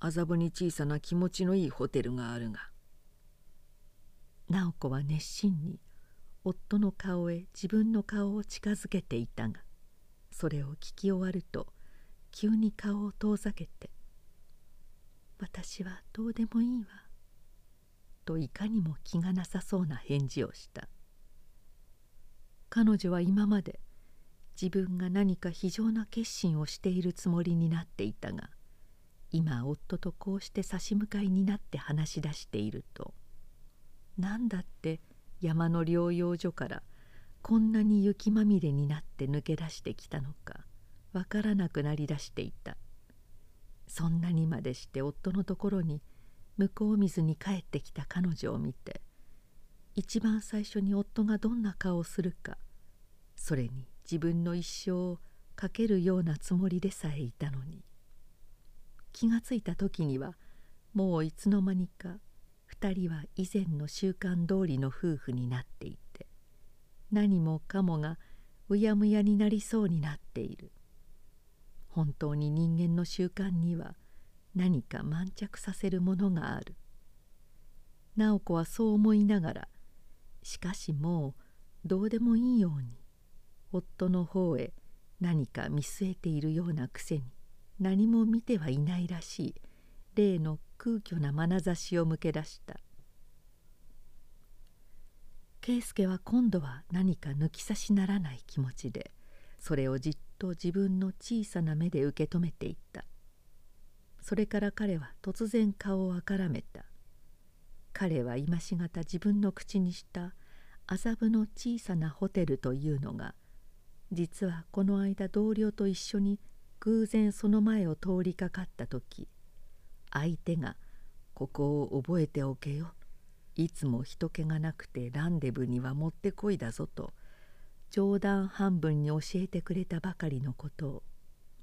麻布に小さな気持ちのいいホテルがあるが」直子は熱心に夫の顔へ自分の顔を近づけていたがそれを聞き終わると急に顔を遠ざけて「私はどうでもいいわ」といかにも気がなさそうな返事をした。彼女は今まで自分が何か非常な決心をしているつもりになっていたが今夫とこうして差し向かいになって話し出していると何だって山の療養所からこんなに雪まみれになって抜け出してきたのかわからなくなりだしていた。そんなにまでして夫のところに向こう水に帰ってきた彼女を見て一番最初に夫がどんな顔をするかそれに自分の一生をかけるようなつもりでさえいたのに。気がついた時にはもういつの間にか2人は以前の習慣通りの夫婦になっていて何もかもがうやむやになりそうになっている。本当に人間の習慣には何か満着させるものがある。直子はそう思いながらしかしもうどうでもいいように夫の方へ何か見据えているようなくせに何も見てはいないらしい例の空虚な眼差しを向け出した。圭介は今度は何か抜き差しならない気持ちでそれをじっと自分の小さな目で受け止めていった。それから彼は突然顔をあからめた。彼は今しがた自分の口にした麻布の小さなホテルというのが実はこの間同僚と一緒に偶然その前を通りかかった時相手が「ここを覚えておけよ」いつも人気がなくてランデブにはもってこいだぞと冗談半分に教えてくれたばかりのことを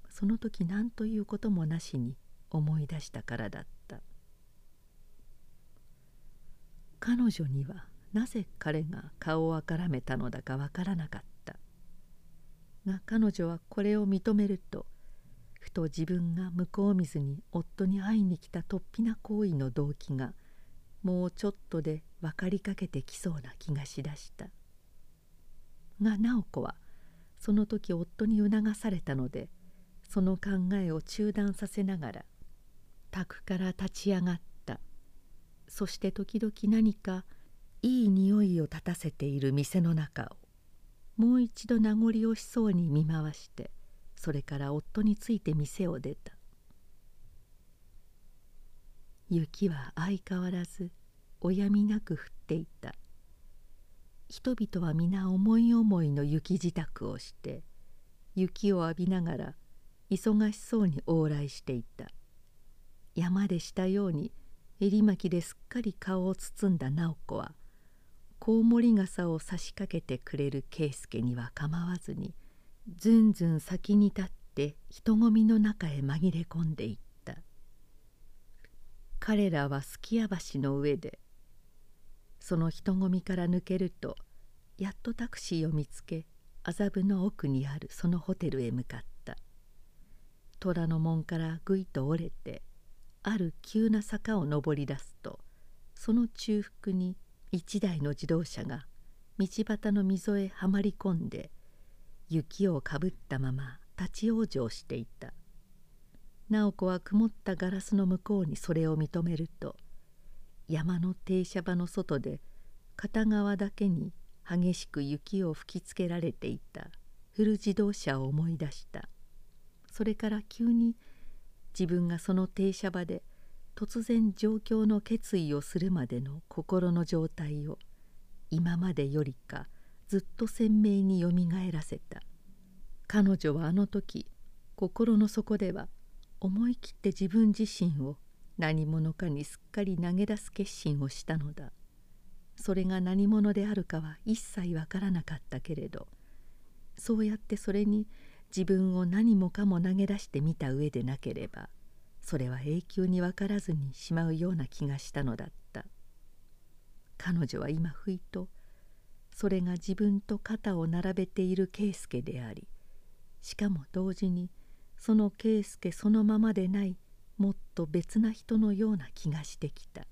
その時何ということもなしに思い出したからだった。彼女にはなぜ彼が顔をあからめたのだかわからなかった。が彼女はこれを認めるとふと自分が向こう水に夫に会いに来た突飛な行為の動機がもうちょっとで分かりかけてきそうな気がしだした。が直子はその時夫に促されたのでその考えを中断させながら宅から立ち上がった。そして時々何かいい匂いを立たせている店の中をもう一度名残惜しそうに見回してそれから夫について店を出た。雪は相変わらずおやみなく降っていた。人々は皆思い思いの雪支度をして雪を浴びながら忙しそうに往来していた。山でしたように襟巻きですっかり顔を包んだ直子はコウモリ傘を差しかけてくれる圭介には構わずにずんずん先に立って人混みの中へ紛れ込んでいった。彼らはすき家橋の上でその人混みから抜けるとやっとタクシーを見つけ麻布の奥にあるそのホテルへ向かった。虎の門からぐいと折れてある急な坂を登り出すとその中腹に一台の自動車が道端の溝へはまり込んで雪をかぶったまま立ち往生していた。直子は曇ったガラスの向こうにそれを認めると山の停車場の外で片側だけに激しく雪を吹きつけられていた。フル自動車を思い出した。それから急に自分がその停車場で突然状況の決意をするまでの心の状態を今までよりかずっと鮮明によみがえらせた。彼女はあの時心の底では思い切って自分自身を何者かにすっかり投げ出す決心をしたのだ。それが何者であるかは一切わからなかったけれどそうやってそれに自分を何もかも投げ出してみた上でなければそれは永久に分からずにしまうような気がしたのだった。彼女は今ふいとそれが自分と肩を並べている圭介でありしかも同時にその圭介そのままでないもっと別な人のような気がしてきた。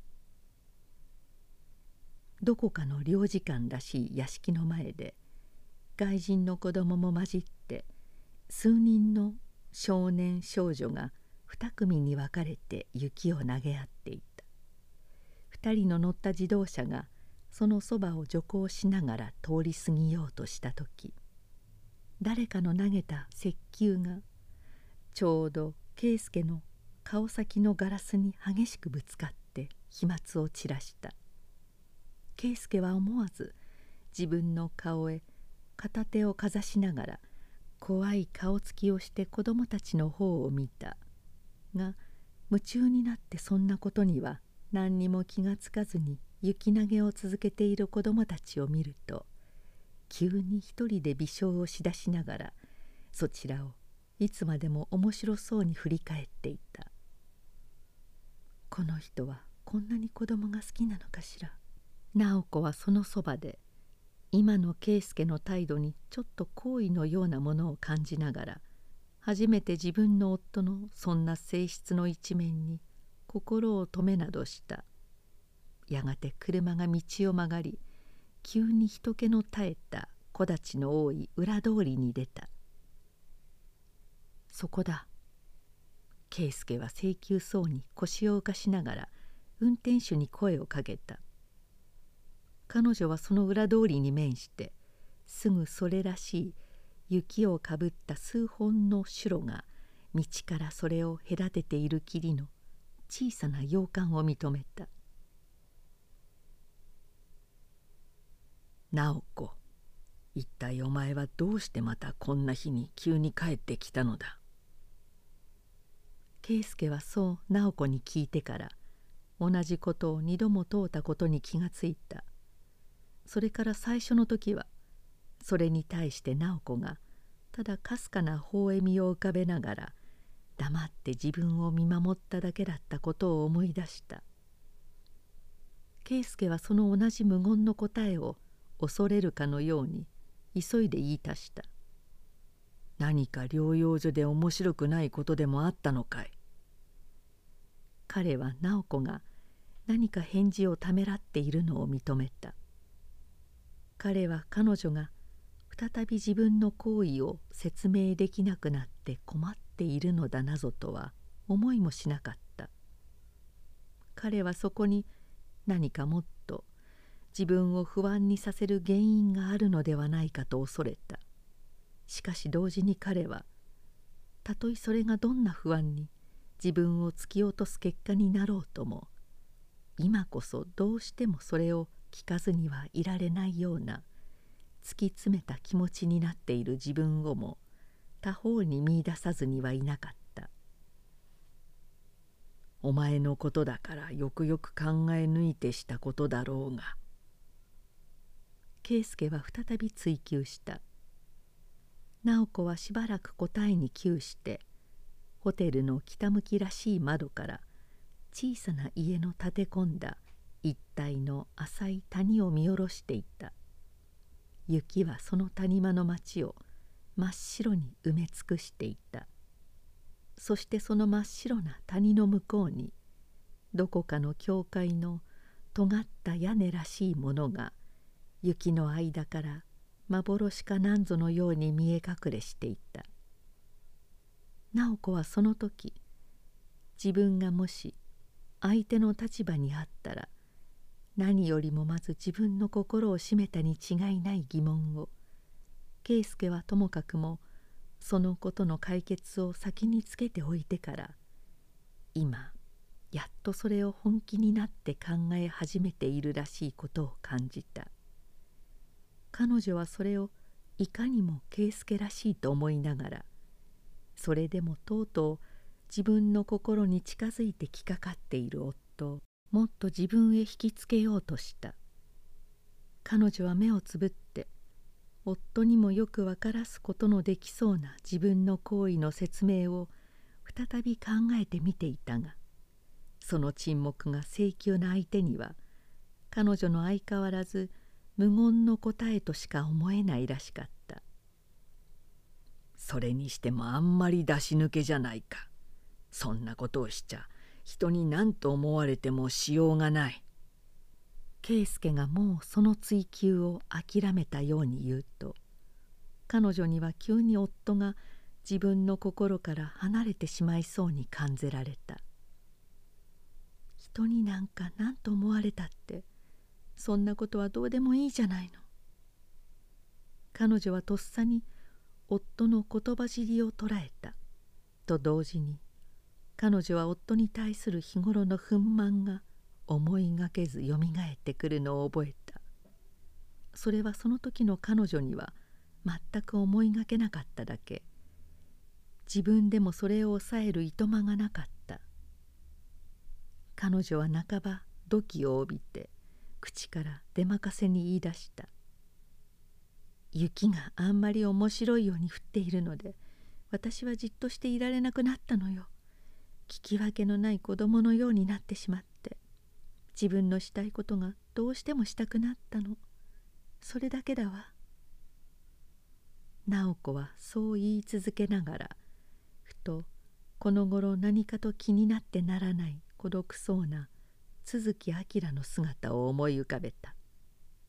どこかの領事館らしい屋敷の前で外人の子供も混じって数人の少年少女が二組に分かれて雪を投げ合っていた。二人の乗った自動車がそのそばを徐行しながら通り過ぎようとした時誰かの投げた石球がちょうど圭介の顔先のガラスに激しくぶつかって飛沫を散らした。圭介は思わず自分の顔へ片手をかざしながら怖い顔つきをして子供たちの方を見た。が夢中になってそんなことには何にも気がつかずに雪投げを続けている子供たちを見ると急に一人で微笑をしだしながらそちらをいつまでも面白そうに振り返っていた。この人はこんなに子供が好きなのかしら。直子はそのそばで今の圭介の態度にちょっと好意のようなものを感じながら初めて自分の夫のそんな性質の一面に心を止めなどした。やがて車が道を曲がり急に人気の絶えた木立の多い裏通りに出た。そこだ。圭介は請求そうに腰を浮かしながら運転手に声をかけた「彼女はその裏通りに面してすぐそれらしい雪をかぶった数本の白が道からそれを隔てている霧の小さな洋館を認めた「直子一体お前はどうしてまたこんな日に急に帰ってきたのだ」圭介はそう直子に聞いてから同じことを二度も問うたことに気がついた。それから最初の時はそれに対して直子がただかすかな微笑みを浮かべながら黙って自分を見守っただけだったことを思い出した。圭介はその同じ無言の答えを恐れるかのように急いで言い足した「何か療養所で面白くないことでもあったのかい?」彼は直子が何か返事をためらっているのを認めた。彼は彼女が再び自分の行為を説明できなくなって困っているのだなぞとは思いもしなかった。彼はそこに何かもっと自分を不安にさせる原因があるのではないかと恐れた。しかし同時に彼はたとえそれがどんな不安に自分を突き落とす結果になろうとも今こそどうしてもそれを聞かずにはいられないような突き詰めた気持ちになっている自分をも他方に見いださずにはいなかった。お前のことだからよくよく考え抜いてしたことだろうが。圭介は再び追求した。直子はしばらく答えに窮してホテルの北向きらしい窓から小さな家の建て込んだ。一帯の浅い谷を見下ろしていた。雪はその谷間の町を真っ白に埋め尽くしていた。そしてその真っ白な谷の向こうにどこかの教会の尖った屋根らしいものが雪の間から幻かなんぞのように見え隠れしていた。直子はその時自分がもし相手の立場にあったら何よりもまず自分の心を秘めたに違いない疑問を。圭介はともかくもそのことの解決を先につけておいてから今やっとそれを本気になって考え始めているらしいことを感じた。彼女はそれをいかにも圭介らしいと思いながらそれでもとうとう自分の心に近づいてきかかっている夫。もっと自分へ引きつけようとした。彼女は目をつぶって夫にもよく分からすことのできそうな自分の行為の説明を再び考えてみていたがその沈黙が請求な相手には彼女の相変わらず無言の答えとしか思えないらしかった。それにしてもあんまり出し抜けじゃないか。そんなことをしちゃ人に何と思われてもしようがない。圭介がもうその追求を諦めたように言うと彼女には急に夫が自分の心から離れてしまいそうに感じられた。人になんか何と思われたってそんなことはどうでもいいじゃないの。彼女はとっさに夫の言葉尻を捉えたと同時に彼女は夫に対する日頃の憤懣が思いがけずよみがえってくるのを覚えた。それはその時の彼女には全く思いがけなかっただけ。自分でもそれを抑えるいとまがなかった。彼女は半ば土器を帯びて口から出まかせに言い出した。雪があんまり面白いように降っているので私はじっとしていられなくなったのよ。聞き分けのない子供のようになってしまって自分のしたいことがどうしてもしたくなったの。それだけだわ。直子はそう言い続けながらふとこの頃何かと気になってならない孤独そうな都築明の姿を思い浮かべた。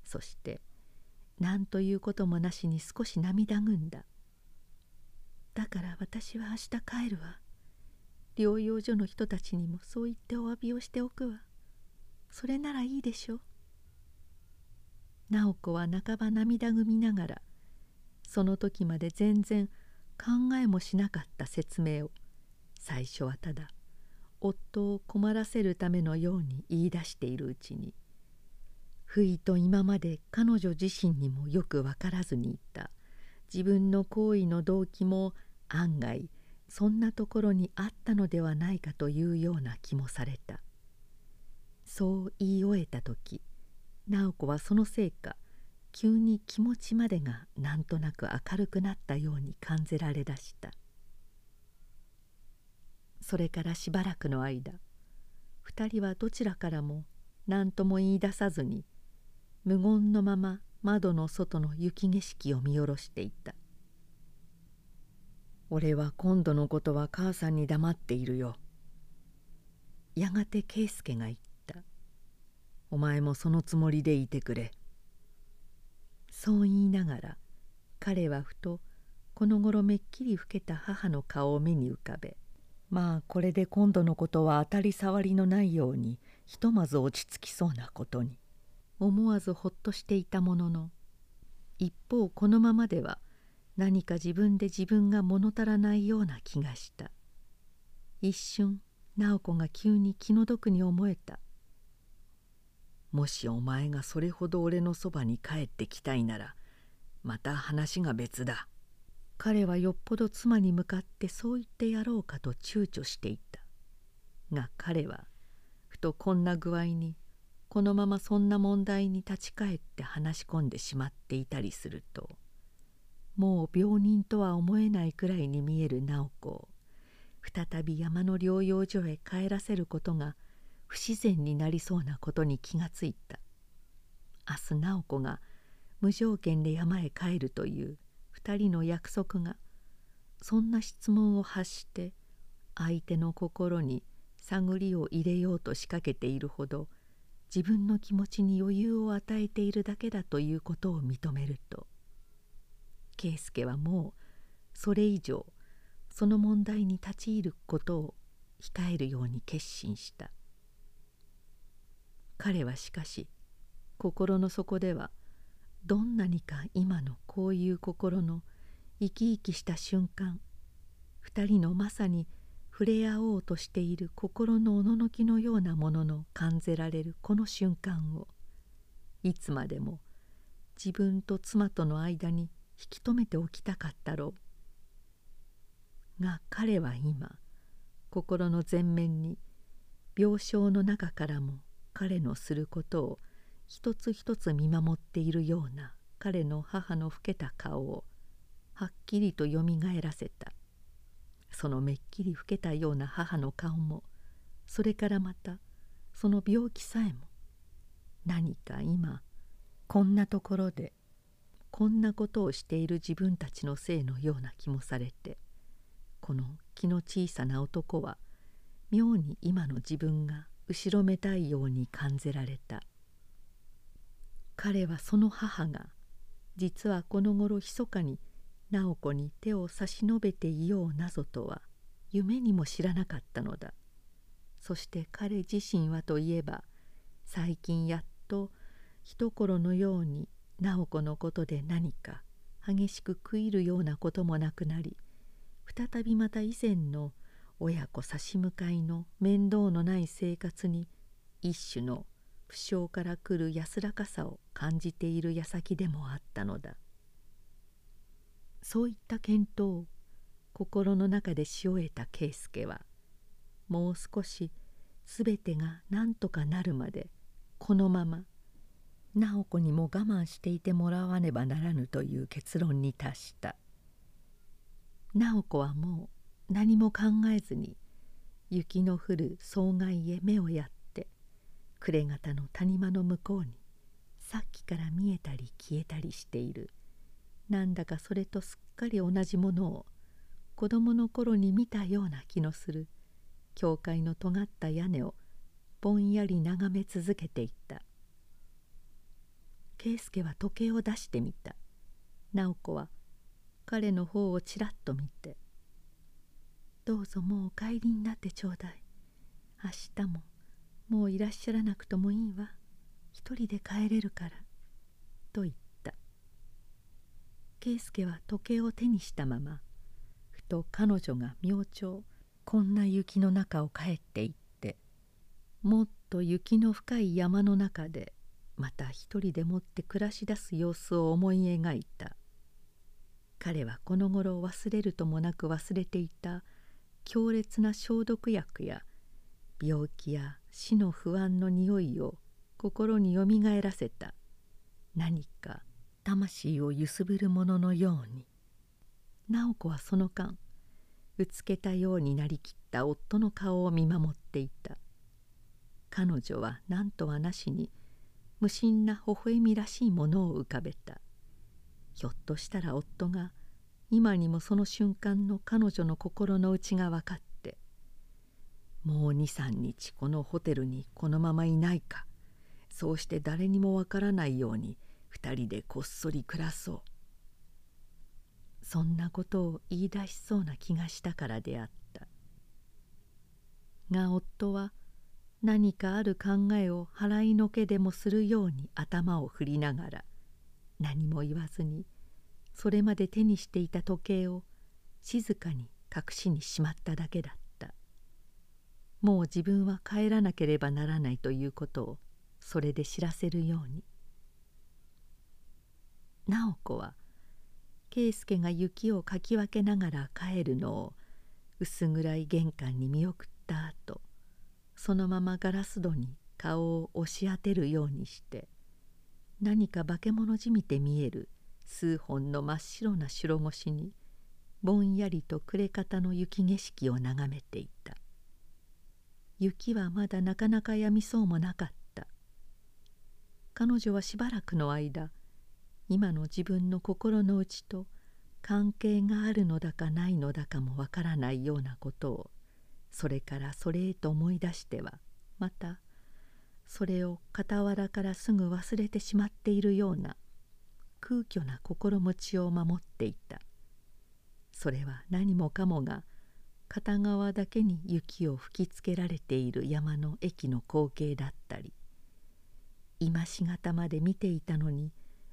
そして何ということもなしに少し涙ぐんだ。だから私は明日帰るわ。療養所の人たちにもそう言ってお詫びをしておくわ。それならいいでしょう。直子は半ば涙ぐみながらその時まで全然考えもしなかった説明を。最初はただ夫を困らせるためのように言い出しているうちに不意と今まで彼女自身にもよく分からずにいた。自分の行為の動機も案外そんなところにあったのではないかというような気もされた。そう言い終えた時直子はそのせいか急に気持ちまでがなんとなく明るくなったように感じられだした。それからしばらくの間2人はどちらからも何とも言い出さずに無言のまま窓の外の雪景色を見下ろしていた「俺は今度のことは母さんに黙っているよ」やがて圭介が言った「お前もそのつもりでいてくれ」そう言いながら彼はふとこの頃めっきり老けた母の顔を目に浮かべまあこれで今度のことは当たり障りのないようにひとまず落ち着きそうなことに。思わずほっとしていたものの一方このままでは何か自分で自分が物足らないような気がした。一瞬直子が急に気の毒に思えた。もしお前がそれほど俺のそばに帰ってきたいならまた話が別だ。彼はよっぽど妻に向かってそう言ってやろうかと躊躇していた。が彼はふとこんな具合にこのままそんな問題に立ち返って話し込んでしまっていたりするともう病人とは思えないくらいに見える直子。を再び山の療養所へ帰らせることが不自然になりそうなことに気がついた。明日直子が無条件で山へ帰るという2人の約束がそんな質問を発して相手の心に探りを入れようと仕掛けているほど自分の気持ちに余裕を与えているだけだということを認めると圭介はもうそれ以上その問題に立ち入ることを控えるように決心した。彼はしかし心の底ではどんなにか今のこういう心の生き生きした瞬間二人のまさに触れ合おうとしている心のおののきのようなものの感じられるこの瞬間をいつまでも自分と妻との間に引き止めておきたかったろう。が彼は今心の前面に病床の中からも彼のすることを一つ一つ見守っているような彼の母の老けた顔をはっきりとよみがえらせた。そのめっきり老けたような母の顔もそれからまたその病気さえも何か今こんなところでこんなことをしている自分たちのせいのような気もされてこの気の小さな男は妙に今の自分が後ろめたいように感じられた。彼はその母が実はこの頃密かに直子に手を差し伸べていようなぞとは夢にも知らなかったのだ。そして彼自身はといえば最近やっと一頃のように直子のことで何か激しく食いるようなこともなくなり再びまた以前の親子差し向かいの面倒のない生活に一種の不詳から来る安らかさを感じている矢先でもあったのだ。そういった検討を心の中でし終えた圭介はもう少し全てが何とかなるまでこのまま直子にも我慢していてもらわねばならぬという結論に達した。直子はもう何も考えずに雪の降る草外へ目をやって暮れ方の谷間の向こうにさっきから見えたり消えたりしている。なんだかそれとすっかり同じものを子供の頃に見たような気のする。教会の尖った屋根をぼんやり眺め続けていた。圭介は時計を出してみた。直子は彼の方をちらっと見て「どうぞもうお帰りになってちょうだい。明日ももういらっしゃらなくともいいわ。一人で帰れるから」と言った。圭介は時計を手にしたままふと彼女が明朝こんな雪の中を帰っていってもっと雪の深い山の中でまた一人でもって暮らし出す様子を思い描いた。彼はこの頃忘れるともなく忘れていた強烈な消毒薬や病気や死の不安の匂いを心によみがえらせた。何か魂を揺すぶるもののように。直子はその間うつけたようになりきった夫の顔を見守っていた。彼女は何とはなしに無心な微笑みらしいものを浮かべた。ひょっとしたら夫が今にもその瞬間の彼女の心の内が分かってもう23日このホテルにこのままいないか。そうして誰にもわからないように2人でこっそり暮らそう。そんなことを言い出しそうな気がしたからであった。が夫は何かある考えを払いのけでもするように頭を振りながら何も言わずにそれまで手にしていた時計を静かに隠しにしまっただけだった。もう自分は帰らなければならないということをそれで知らせるように。直子は圭介が雪をかき分けながら帰るのを薄暗い玄関に見送った後そのままガラス戸に顔を押し当てるようにして何か化け物じみて見える数本の真っ白な白越しにぼんやりと暮れ方の雪景色を眺めていた。雪はまだなかなかやみそうもなかった。彼女はしばらくの間今の自分の心の内と関係があるのだかないのだかもわからないようなことをそれからそれへと思い出してはまたそれを傍らからすぐ忘れてしまっているような空虚な心持ちを守っていた。それは何もかもが片側だけに雪を吹きつけられている山の駅の光景だったり今しがたまで見ていたのに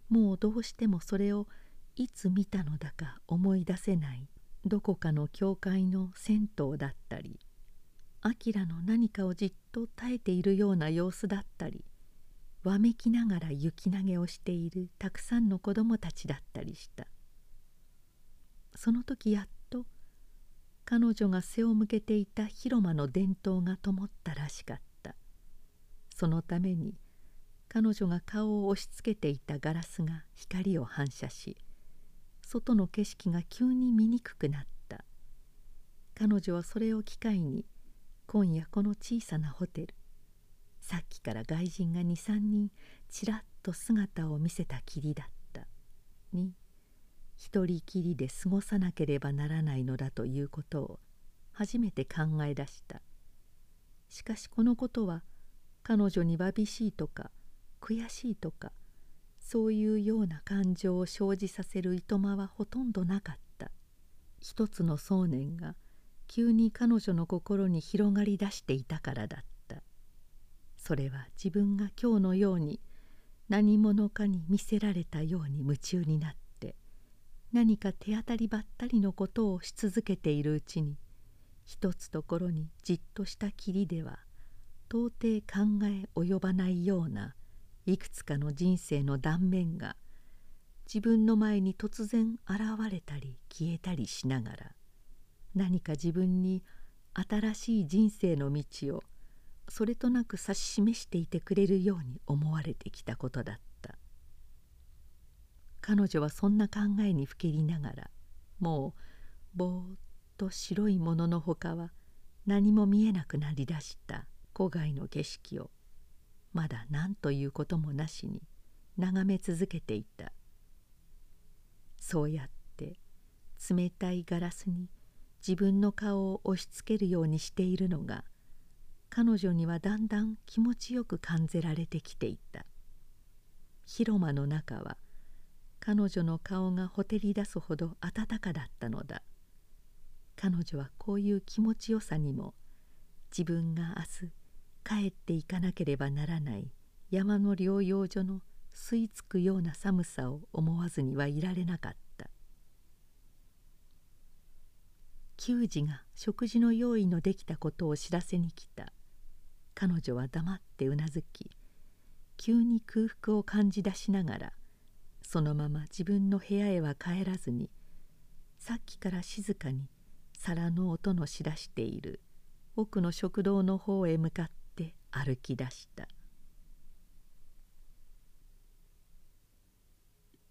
もうどうしてもそれをいつ見たのだか思い出せないどこかの教会の銭湯だったり明の何かをじっと耐えているような様子だったりわめきながら雪投げをしているたくさんの子供たちだったりした。その時やっと彼女が背を向けていた広間の電灯が灯ったらしかった。そのために彼女が顔を押し付けていたガラスが光を反射し外の景色が急に見にくくなった。彼女はそれを機会に今夜この小さなホテル。さっきから外人が23人ちらっと姿を見せたきりだった。に一人きりで過ごさなければならないのだということを初めて考え出した。しかしこのことは彼女にわびしいとか悔しいとかそういうような感情を生じさせるいとまはほとんどなかった。一つの想念が急に彼女の心に広がり出していたからだった。それは自分が今日のように何者かに見せられたように夢中になって何か手当たりばったりのことをし続けているうちに一つところにじっとしたきりでは到底考え及ばないようないくつかの人生の断面が自分の前に突然現れたり消えたりしながら何か自分に新しい人生の道をそれとなく指し示していてくれるように思われてきたことだった。彼女はそんな考えにふけりながらもうぼーっと白いもののほかは何も見えなくなりだした郊外の景色をまだ何ということもなしに眺め続けていた。そうやって冷たいガラスに自分の顔を押しつけるようにしているのが彼女にはだんだん気持ちよく感じられてきていた。広間の中は彼女の顔がほてり出すほど暖かだったのだ。彼女はこういう気持ちよさにも自分が明日帰っていかなければならない山の療養所の吸い付くような寒さを思わずにはいられなかった。球児が食事の用意のできたことを知らせに来た。彼女は黙ってうなずき急に空腹を感じ出しながらそのまま自分の部屋へは帰らずにさっきから静かに皿の音のしだしている奥の食堂の方へ向かって歩き出した。